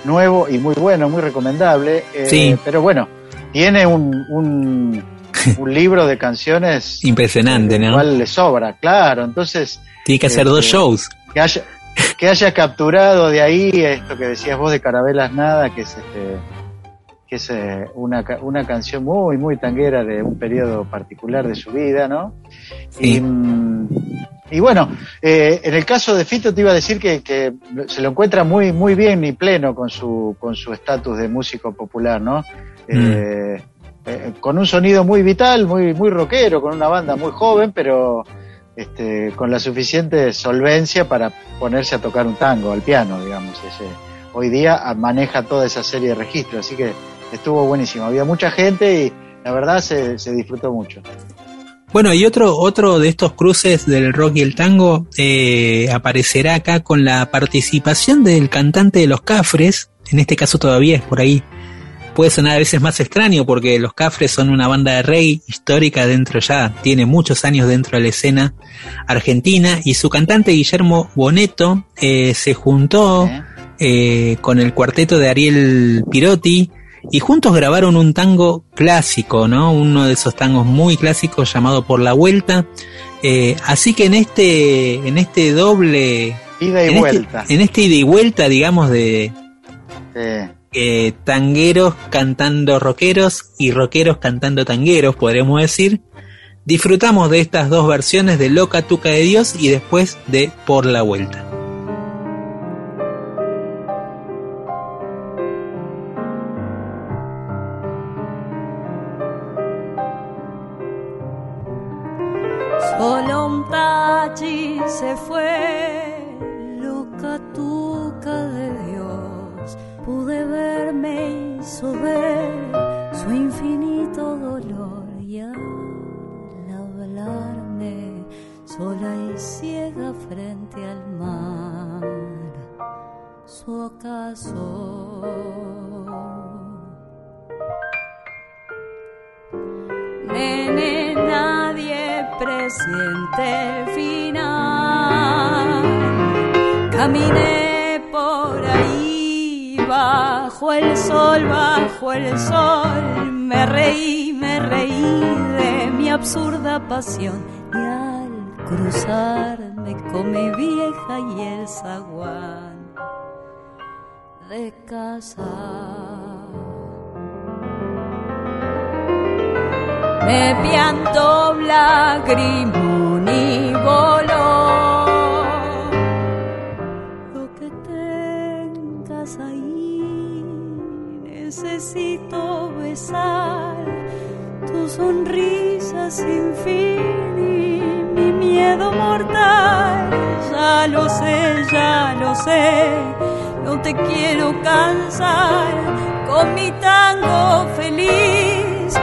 nuevo y muy bueno, muy recomendable. eh, Sí. Pero bueno, tiene un, un, un libro de canciones Impresionante, ¿no? le sobra, claro. Entonces, Tiene que hacer dos este, shows. que haya, que haya capturado de ahí esto que decías vos de Carabelas Nada, que es este que es eh, una, una canción muy, muy tanguera de un periodo particular de su vida, ¿no? Sí. Y, mm, y bueno, eh, en el caso de Fito te iba a decir que, que se lo encuentra muy, muy bien y pleno con su con su estatus de músico popular, ¿no? Eh, eh, con un sonido muy vital, muy, muy rockero, con una banda muy joven, pero este, con la suficiente solvencia para ponerse a tocar un tango al piano, digamos. Ese, hoy día maneja toda esa serie de registros, así que estuvo buenísimo. Había mucha gente y la verdad se, se disfrutó mucho. Bueno, y otro, otro de estos cruces del rock y el tango eh, aparecerá acá con la participación del cantante de los Cafres, en este caso todavía es por ahí. Puede sonar a veces más extraño porque los Cafres son una banda de reggae histórica dentro ya, tiene muchos años dentro de la escena argentina y su cantante Guillermo Boneto eh, se juntó eh, con el cuarteto de Ariel Pirotti y juntos grabaron un tango clásico, ¿no? Uno de esos tangos muy clásicos llamado Por la Vuelta. Eh, así que en este, en este doble... Ida y en este- vuelta. en este ida y vuelta, digamos, de Sí. Eh, tangueros cantando rockeros y rockeros cantando tangueros, podríamos decir. Disfrutamos de estas dos versiones de Loca Tuca de Dios y después de Por la Vuelta. Se fue, hizo ver su infinito dolor y al hablarme sola y ciega frente al mar, su ocaso. Nene, nadie presiente el final. Caminé bajo el sol, bajo el sol. Me reí, me reí de mi absurda pasión. Y al cruzarme con mi vieja y el zaguán de casa. Me piantó lagrimón necesito besar tu sonrisa sin fin y mi miedo mortal. Ya lo sé, ya lo sé, no te quiero cansar con mi tango feliz,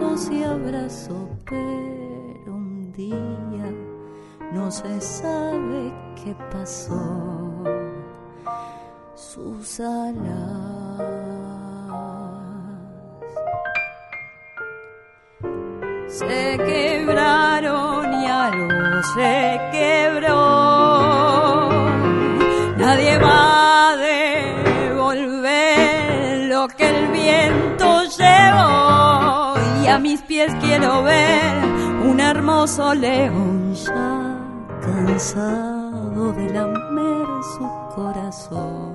abrazó, se abrazó, pero un día no se sabe qué pasó. Sus alas se quebraron y algo se mis pies quiero ver un hermoso león ya cansado de lamer su corazón.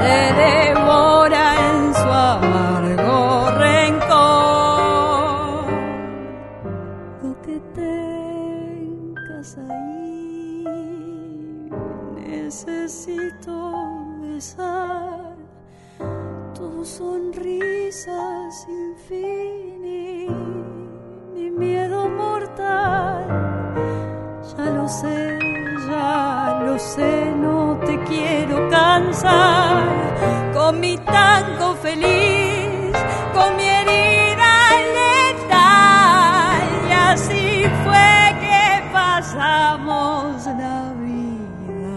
Devora con mi tango feliz, con mi herida letal. Y así fue que pasamos la vida.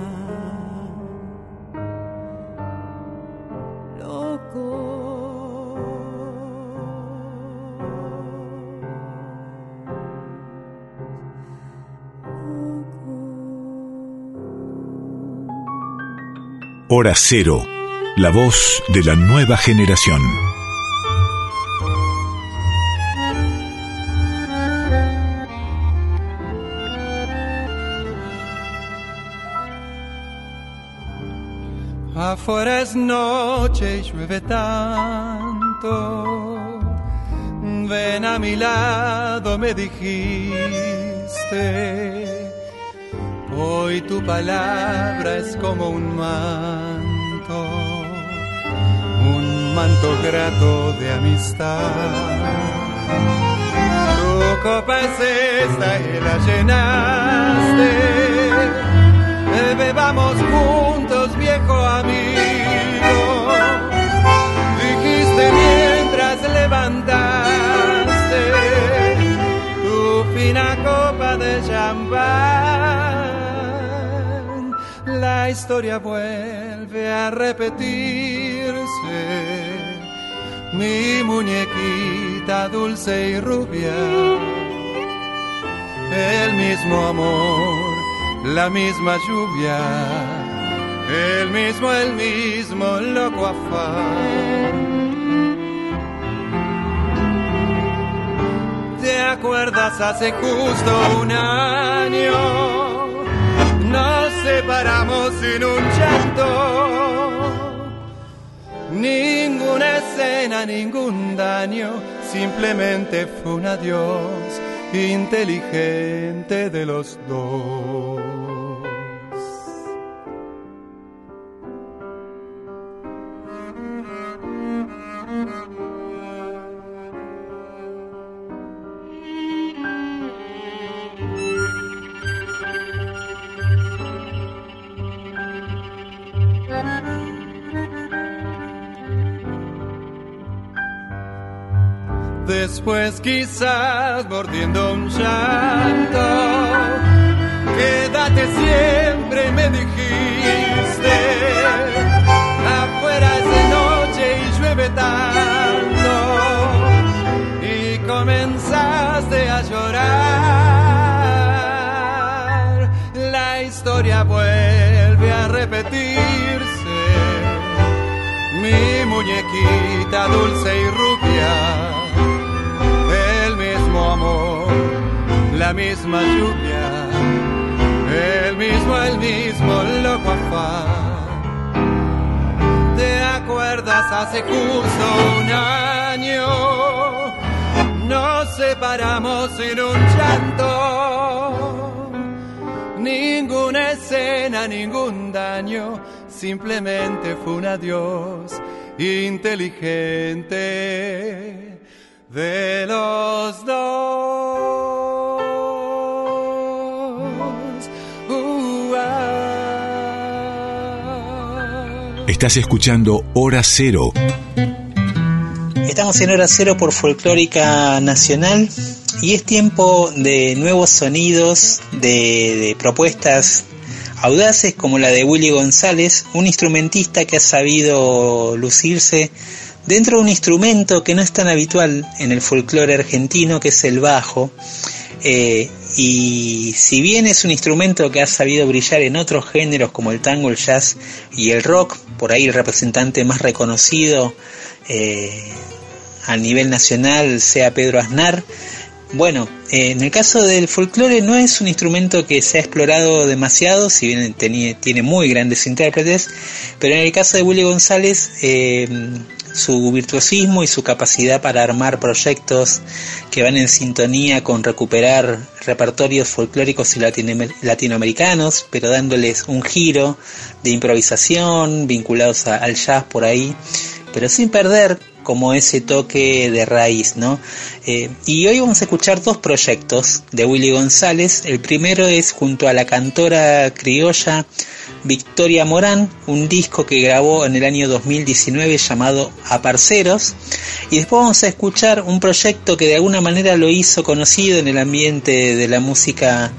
Hora Cero, la voz de la nueva generación. Afuera es noche y llueve tanto. Ven a mi lado, me dijiste. Hoy tu palabra es como un manto, manto grato de amistad. Tu copa es esta y la llenaste. Bebamos juntos, viejo amigo. Historia vuelve a repetirse. Mi muñequita dulce y rubia, el mismo amor, la misma lluvia, el mismo, el mismo loco afán. ¿Te acuerdas hace justo un año? Nos separamos sin un llanto. Ninguna escena, ningún daño, simplemente fue un adiós inteligente de los dos. Después quizás mordiendo un llanto, quédate siempre me dijiste, afuera es de noche y llueve tanto, y comenzaste a llorar, la historia vuelve a repetirse, mi muñequita dulce y rubia la misma lluvia, el mismo, el mismo loco afán. ¿Te acuerdas hace justo un año? Nos separamos sin un llanto, ninguna escena, ningún daño, simplemente fue un adiós inteligente de los dos. Uh, ah. Estás escuchando Hora Cero. Estamos en Hora Cero por Folclórica Nacional y es tiempo de nuevos sonidos, de, de propuestas audaces como la de Willy González, un instrumentista que ha sabido lucirse dentro de un instrumento que no es tan habitual en el folclore argentino, que es el bajo. Eh, y si bien es un instrumento que ha sabido brillar en otros géneros como el tango, el jazz y el rock, por ahí el representante más reconocido eh, a nivel nacional sea Pedro Aznar, bueno, eh, en el caso del folclore no es un instrumento que se ha explorado demasiado, si bien tiene muy grandes intérpretes, pero en el caso de Willy González eh, su virtuosismo y su capacidad para armar proyectos que van en sintonía con recuperar repertorios folclóricos y latinoamericanos, pero dándoles un giro de improvisación vinculados al jazz por ahí, pero sin perder como ese toque de raíz, ¿no? Eh, y hoy vamos a escuchar dos proyectos de Willy González. El primero es junto a la cantora criolla Victoria Morán, un disco que grabó en el año 2019 llamado Aparceros. Y después vamos a escuchar un proyecto que de alguna manera lo hizo conocido en el ambiente de la música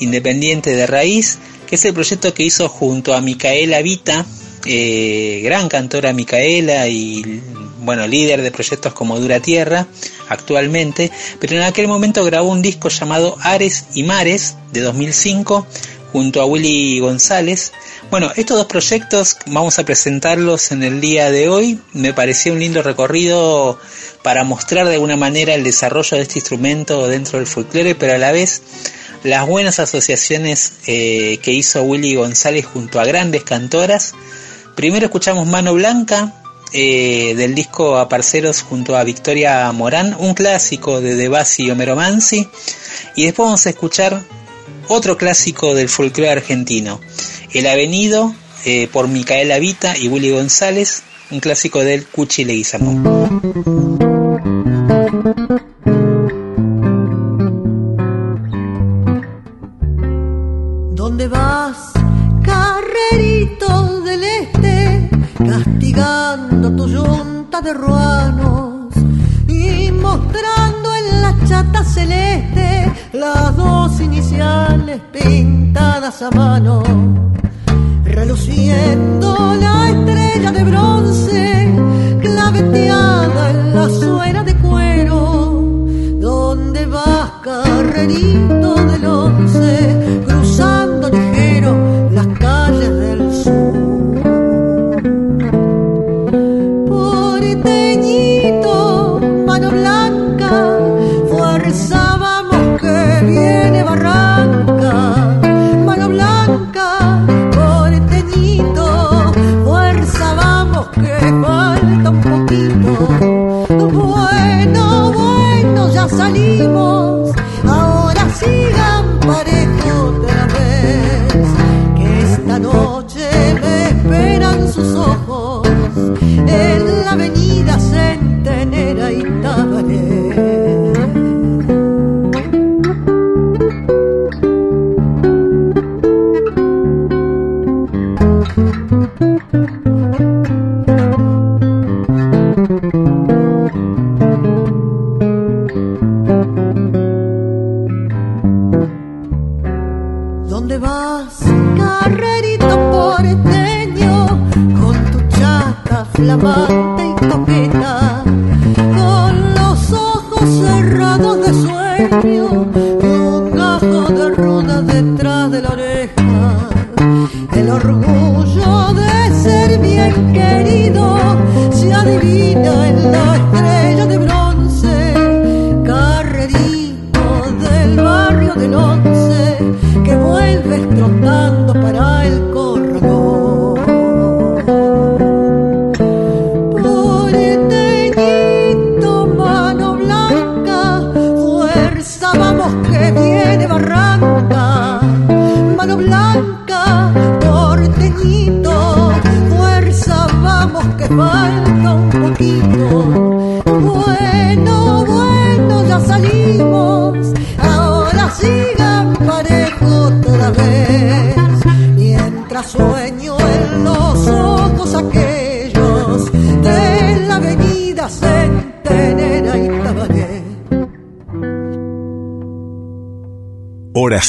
independiente de raíz, que es el proyecto que hizo junto a Micaela Vita, eh, gran cantora Micaela y bueno, líder de proyectos como Dura Tierra actualmente, pero en aquel momento grabó un disco llamado Ares y Mares de 2005 junto a Willy González. Bueno, estos dos proyectos vamos a presentarlos en el día de hoy. Me pareció un lindo recorrido para mostrar de alguna manera el desarrollo de este instrumento dentro del folclore, pero a la vez las buenas asociaciones eh, que hizo Willy González junto a grandes cantoras. Primero escuchamos Mano Blanca eh, del disco Aparceros junto a Victoria Morán, un clásico de Devasi y Homero Mansi. Y después vamos a escuchar otro clásico del folclore argentino, El Avenido eh, por Micaela Vita y Willy González, un clásico del Cuchi Leguizamón. ¿Dónde vas? castigando tu yunta de ruanos y mostrando en la chata celeste las dos iniciales pintadas a mano, reluciendo la estrella de bronce claveteada en la suela de cuero, donde vas carrerito del once.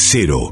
cero.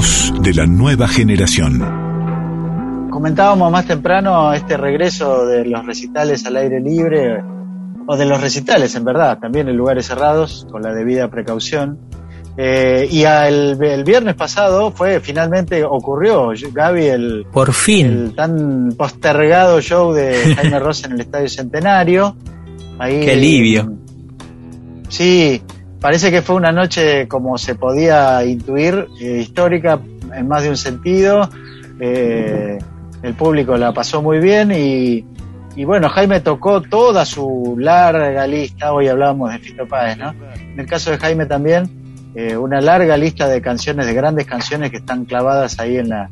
Voz de la nueva generación. Comentábamos más temprano este regreso de los recitales al aire libre, o de los recitales en verdad, también en lugares cerrados, con la debida precaución. Eh, y el, el viernes pasado fue, finalmente ocurrió, Gaby, el, Por fin. el tan postergado show de Jaime Ross en el Estadio Centenario. Ahí, Qué alivio. Sí, parece que fue una noche como se podía intuir, eh, histórica en más de un sentido. Eh, el público la pasó muy bien y, y bueno, Jaime tocó toda su larga lista. Hoy hablábamos de Fito Páez, ¿no? En el caso de Jaime también, eh, una larga lista de canciones, de grandes canciones que están clavadas ahí en, la,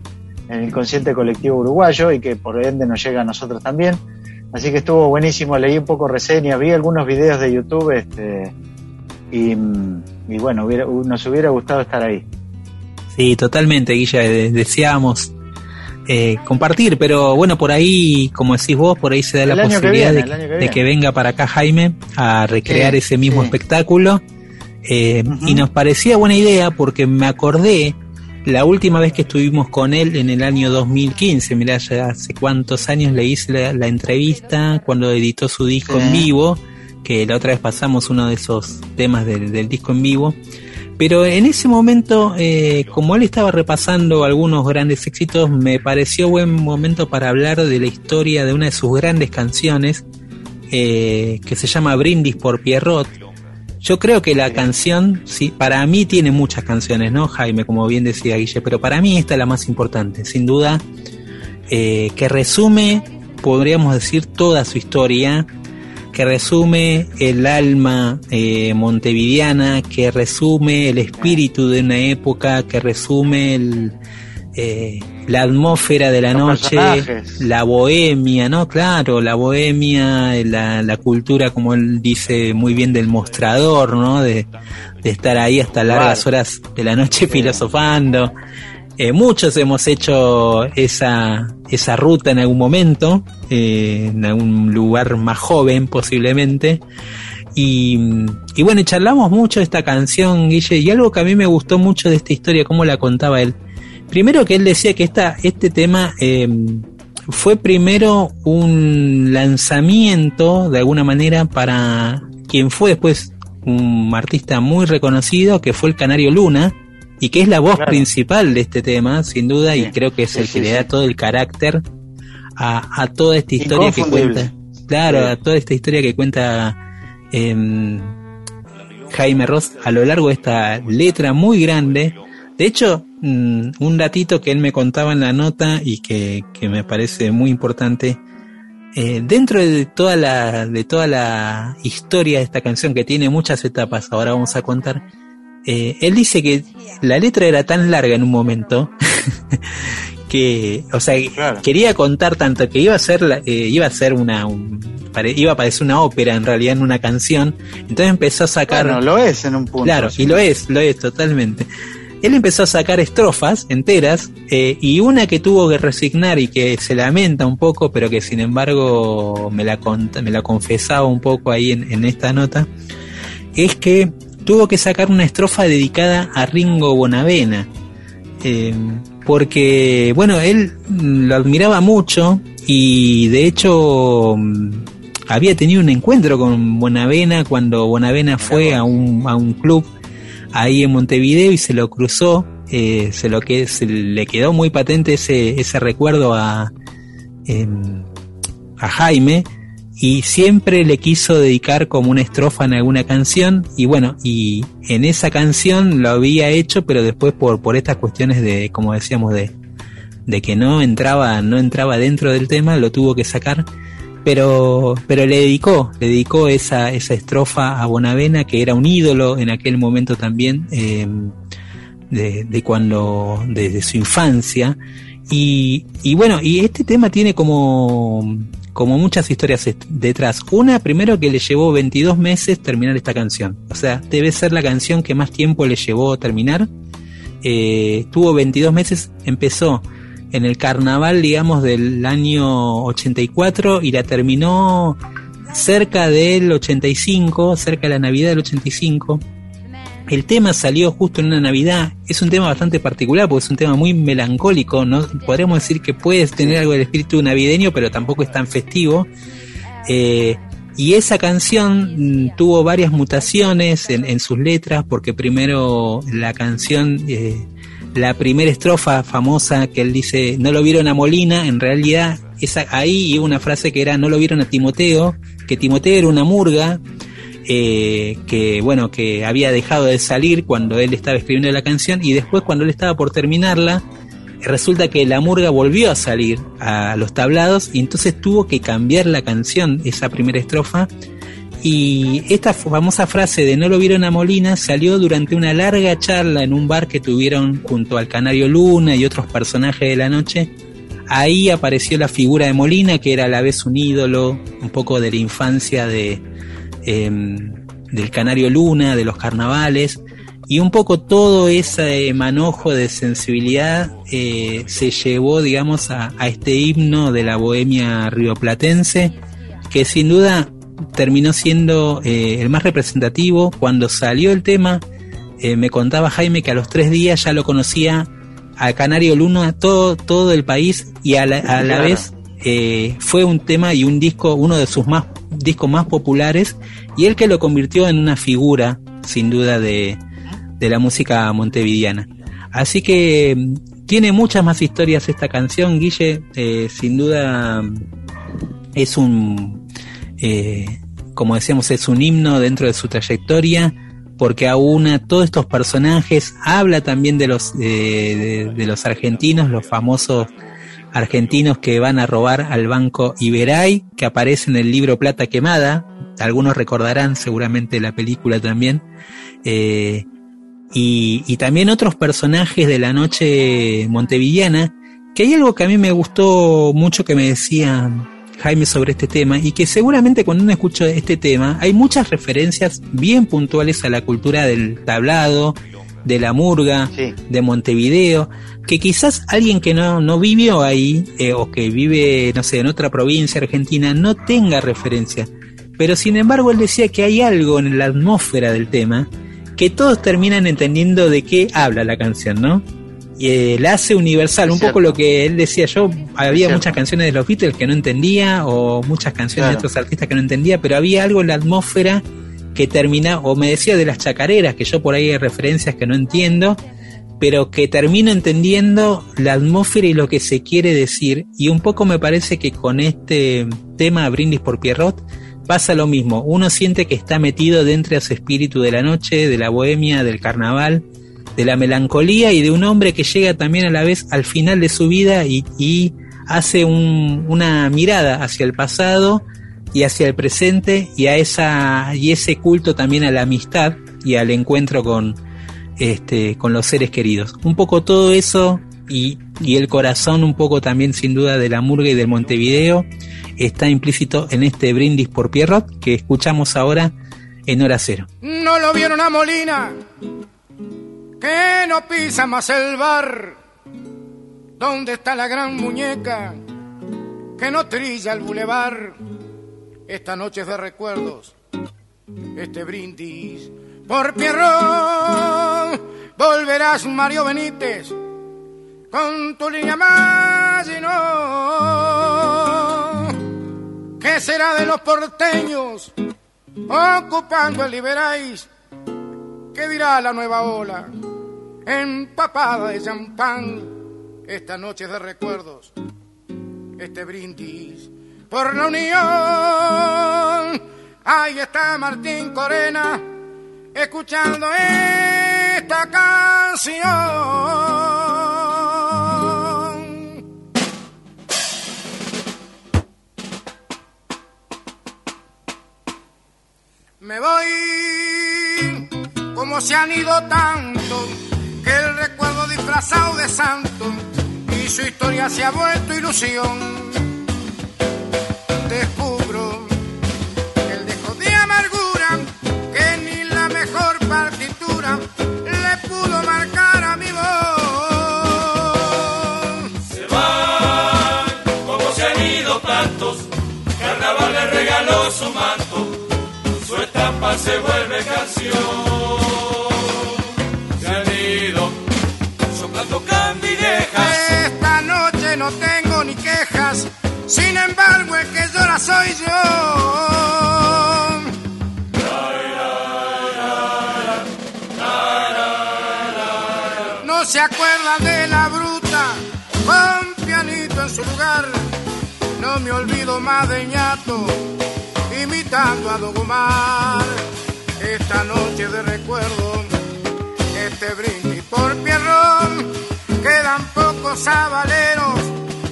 en el inconsciente colectivo uruguayo y que por ende nos llega a nosotros también. Así que estuvo buenísimo, leí un poco reseñas, vi algunos videos de YouTube este, y, y bueno, hubiera- nos hubiera gustado estar ahí. Sí, totalmente, Guilla. de- Deseábamos eh, compartir, pero bueno, por ahí, como decís vos, por ahí se da El la que posibilidad viene, de, que de viene. que venga para acá Jaime a recrear Sí, ese mismo sí. espectáculo. Eh, Y nos parecía buena idea porque me acordé la última vez que estuvimos con él en el año 2015. Mirá, ya hace cuántos años le hice la, la entrevista cuando editó su disco Sí. en vivo, que la otra vez pasamos uno de esos temas del, del disco en vivo. Pero en ese momento, eh, como él estaba repasando algunos grandes éxitos, me pareció buen momento para hablar de la historia de una de sus grandes canciones, eh, que se llama Brindis por Pierrot. Yo creo que la canción, sí, para mí tiene muchas canciones, ¿no, Jaime? Como bien decía Guille, pero para mí esta es la más importante, sin duda, eh, que resume, podríamos decir, toda su historia, que resume el alma eh, montevideana, que resume el espíritu de una época, que resume el, eh, la atmósfera de la Los noche, personajes. la bohemia, ¿no? Claro, la bohemia, la, la cultura, como él dice muy bien, del mostrador, ¿no? De, de estar ahí hasta largas horas de la noche filosofando. Eh, muchos hemos hecho esa, esa ruta en algún momento, eh, en algún lugar más joven posiblemente. Y, y bueno, charlamos mucho de esta canción, Guille, y algo que a mí me gustó mucho de esta historia, cómo la contaba él. Primero que él decía que esta, este tema eh, fue primero un lanzamiento, de alguna manera, para quien fue después un artista muy reconocido, que fue el Canario Luna, y que es la voz Claro. principal de este tema, sin duda, y creo que es sí, el sí, que le da todo el carácter a, a toda esta historia que cuenta. Claro, a toda esta historia que cuenta em, Jaime Ross a lo largo de esta letra muy grande. De hecho, mm, un datito que él me contaba en la nota y que, que me parece muy importante. eh, dentro de toda la de toda la historia de esta canción que tiene muchas etapas, ahora vamos a contar. Eh, él dice que la letra era tan larga en un momento que, o sea, Claro. quería contar tanto que iba a ser, eh, iba a ser una, un- iba a parecer una ópera en realidad en una canción. Entonces empezó a sacar, Bueno, lo es en un punto. claro, sí. y lo es, lo es totalmente. Él empezó a sacar estrofas enteras eh, y una que tuvo que resignar y que se lamenta un poco, pero que sin embargo me la, me la confesaba un poco ahí en, en esta nota, es que tuvo que sacar una estrofa dedicada a Ringo Bonavena. Eh, porque, bueno, él mm, lo admiraba mucho y de hecho mm, había tenido un encuentro con Bonavena cuando Bonavena fue a un, a un club ahí en Montevideo y se lo cruzó, eh, se lo que se le quedó muy patente ese, ese recuerdo a, em, a Jaime y siempre le quiso dedicar como una estrofa en alguna canción. Y bueno, y en esa canción lo había hecho, pero después por, por estas cuestiones de, como decíamos, de, de que no entraba, no entraba dentro del tema, lo tuvo que sacar, pero, pero le dedicó, le dedicó esa, esa estrofa a Bonavena, que era un ídolo en aquel momento también, eh, de, de cuando, desde su infancia, y, y bueno, y este tema tiene como, como muchas historias detrás. Una, primero que le llevó 22 meses terminar esta canción. O sea, debe ser la canción que más tiempo le llevó terminar. Eh, tuvo 22 meses, empezó en el carnaval, digamos, del año 84 y la terminó cerca del 85, cerca de la Navidad del 85. El tema salió justo en una Navidad. Es un tema bastante particular porque es un tema muy melancólico. ¿no? Podríamos decir que puedes tener algo del espíritu navideño, pero tampoco es tan festivo. Eh, y esa canción mm, tuvo varias mutaciones en, sus letras, porque primero la canción, eh, la primera estrofa famosa que él dice, no lo vieron a Molina, en realidad esa, ahí iba una frase que era, no lo vieron a Timoteo, que Timoteo era una murga, eh, que bueno, que había dejado de salir cuando él estaba escribiendo la canción y después cuando él estaba por terminarla, resulta que la murga volvió a salir a los tablados y entonces tuvo que cambiar la canción, esa primera estrofa. Y esta famosa frase de no lo vieron a Molina salió durante una larga charla en un bar que tuvieron junto al Canario Luna y otros personajes de la noche. Ahí apareció la figura de Molina, que era a la vez un ídolo, un poco de la infancia de, Em, del Canario Luna, de los carnavales, y un poco todo ese manojo de sensibilidad eh, se llevó, digamos, a, este himno de la bohemia rioplatense, que sin duda terminó siendo eh, el más representativo. Cuando salió el tema, eh, me contaba Jaime que a los tres días ya lo conocía a Canario Luna todo, todo el país y a la, a la vez fue un tema y un disco, uno de sus más discos más populares y el que lo convirtió en una figura, sin duda, de, de la música montevideana. Así que mm, tiene muchas más historias esta canción, Guille, eh, sin duda es un, eh, como decíamos, es un himno dentro de su trayectoria, porque aúna todos estos personajes, habla también de los, de los argentinos, los famosos argentinos que van a robar al banco Iberay, que aparece en el libro Plata Quemada, algunos recordarán seguramente la película también, eh, y, también otros personajes de la noche montevideana, que hay algo que a mí me gustó mucho que me decía Jaime sobre este tema, y que seguramente cuando uno escucha este tema hay muchas referencias bien puntuales a la cultura del tablado, de la murga, de Montevideo, que quizás alguien que no, no vivió ahí eh, o que vive, no sé, en otra provincia argentina no tenga referencia. Pero sin embargo él decía que hay algo en la atmósfera del tema que todos terminan entendiendo de qué habla la canción, ¿no? Y eh, la hace universal, un poco lo que él decía. Yo, había muchas canciones de los Beatles que no entendía o muchas canciones de otros artistas que no entendía, pero había algo en la atmósfera que termina, o me decía de las chacareras, que yo por ahí hay referencias que no entiendo, pero que termino entendiendo la atmósfera y lo que se quiere decir. Y un poco me parece que con este tema Brindis por Pierrot pasa lo mismo. Uno siente que está metido dentro de ese espíritu de la noche, de la bohemia, del carnaval, de la melancolía y de un hombre que llega también a la vez al final de su vida y, hace un, una mirada hacia el pasado y hacia el presente y a esa y ese culto también a la amistad y al encuentro con este con los seres queridos. Un poco todo eso y, y el corazón un poco también sin duda de la murga y del Montevideo está implícito en este brindis por Pierrot que escuchamos ahora en hora cero. No lo vieron a Molina, que no pisa más el bar. ¿Dónde está la gran muñeca que no trilla el bulevar? Esta noche de recuerdos, este brindis por Pierrón. Volverás, Mario Benítez, con tu línea más y no. ¿Qué será de los porteños ocupando el Liberáis? ¿Qué dirá la nueva ola? Empapada de champán, esta noche de recuerdos, este brindis por la unión. Ahí está Martín Corena escuchando esta canción. Me voy como se han ido tanto que el recuerdo disfrazado de santo y su historia se ha vuelto ilusión. Su manto, su estampa se vuelve canción. Se han ido soplando candilejas. Esta noche no tengo ni quejas, sin embargo el que llora soy yo. No se acuerdan de la bruta, con pianito en su lugar. No me olvido más de ñato, imitando a Dogomar. Esta noche de recuerdo, este brindis por Pierrón. Quedan pocos sabaleros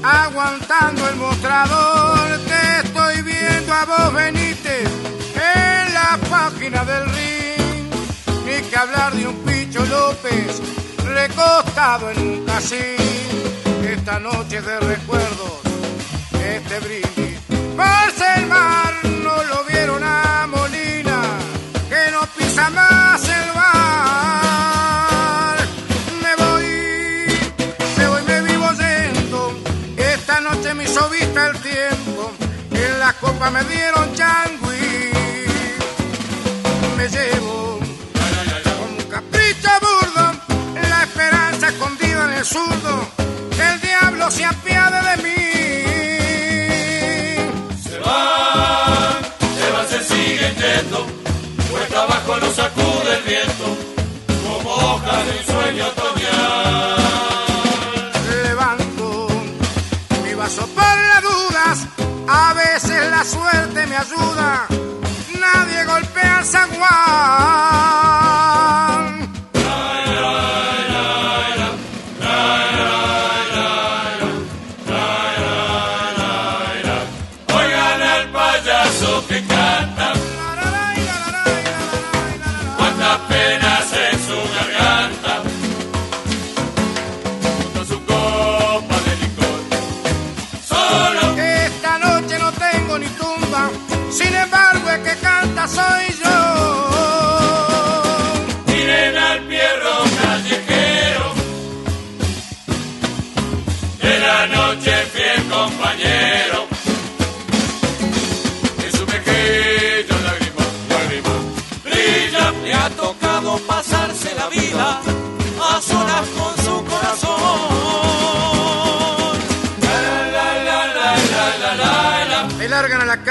aguantando el mostrador. Te estoy viendo a vos, Benítez, en la página del ring. Ni que hablar de un Picho López recostado en un casín. Esta noche de recuerdos, este brindis por me dieron changui. Me llevo como un capricho burdo. La esperanza escondida en el zurdo. El diablo se apiade viento, como hojas de un sueño otoñal. levanto mi vaso por las dudas. A veces la suerte me ayuda.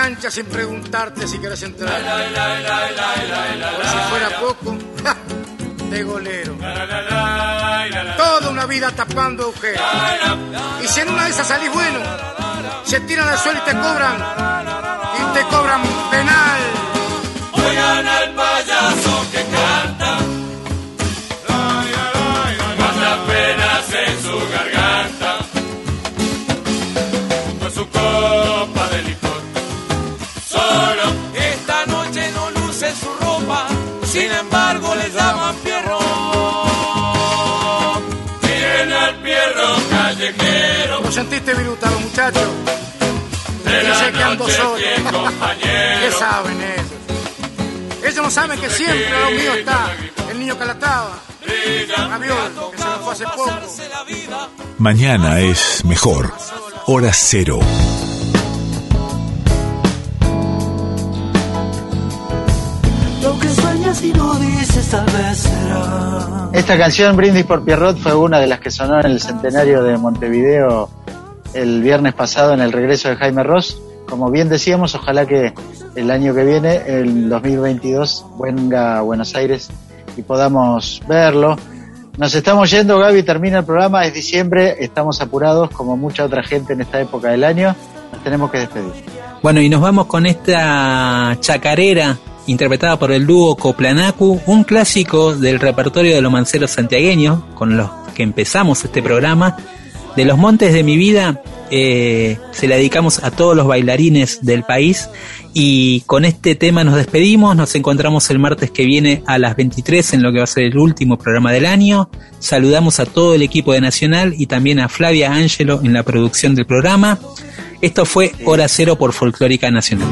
Cancha sin preguntarte si quieres entrar. Por si fuera poco, ¡ja! de golero. Toda una vida tapando agujeros. Y si en una de esas salís bueno, se tiran al suelo y te cobran. Y te cobran penal. Oigan al payaso que le llaman Pierrot. miren al pierro callejero, ¿Lo sentiste, Viruta, los muchachos? de Dice que la ando solo. ¿Qué saben ellos? Ellos no saben que siempre a lo mío está el niño Calatrava, Raviol, que se nos fue hace poco. Mañana es mejor. Hora cero. Y no dices tal vez será. Esta canción, Brindis por Pierrot, fue una de las que sonó en el centenario de Montevideo el viernes pasado en el regreso de Jaime Ross. Como bien decíamos, ojalá que el año que viene, el 2022, venga a Buenos Aires y podamos verlo. Nos estamos yendo, Gaby, termina el programa, es diciembre, estamos apurados como mucha otra gente en esta época del año. tenemos que despedir. Bueno, y nos vamos con esta chacarera interpretada por el dúo Coplanacu, un clásico del repertorio de los manceros santiagueños, con los que empezamos este programa. De los montes de mi vida eh, se la dedicamos a todos los bailarines del país y con este tema nos despedimos, nos encontramos el martes que viene a las 23 en lo que va a ser el último programa del año. Saludamos a todo el equipo de Nacional y también a Flavia Ángelo en la producción del programa. Esto fue Hora Cero por Folclórica Nacional.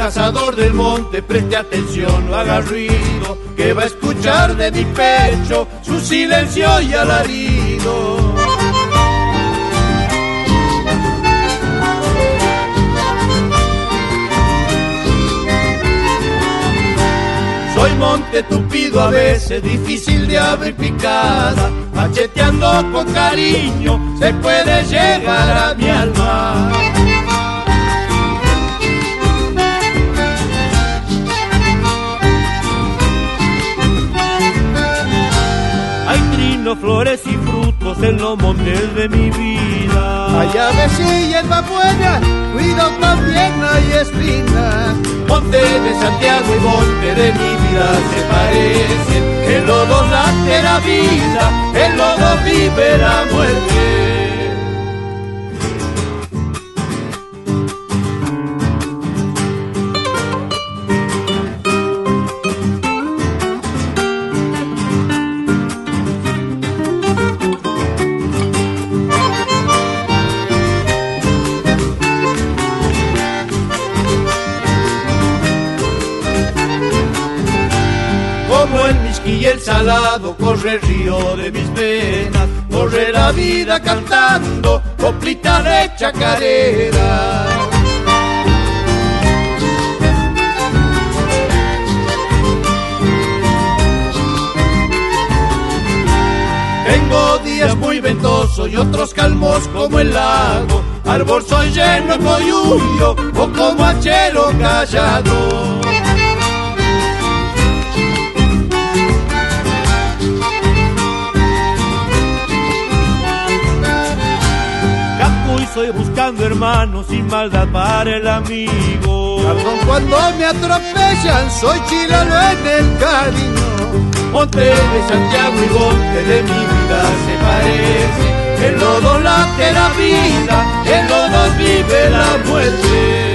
Cazador del monte, preste atención, haga ruido, que va a escuchar de mi pecho su silencio y alarido. Soy monte tupido a veces, difícil de abrir picada, macheteando con cariño, se puede llegar a mi alma. Flores y frutos en los montes de mi vida. Hay aves y hierba buena, cuido también hay espinas. Monte de Santiago y monte de mi vida se parecen. En los dos la vida, en los vive la muerte. Corre el río de mis venas, corre la vida cantando coplita de chacarera. Tengo días muy ventosos y otros calmos como el lago. Árbol soy lleno de coyuyo o como achero callado. Soy buscando hermanos sin maldad para el amigo. Perdón cuando me atropellan, soy chileno en el cariño. Monte de Santiago y monte de mi vida se parece. En los dos late la vida, en los dos vive la muerte.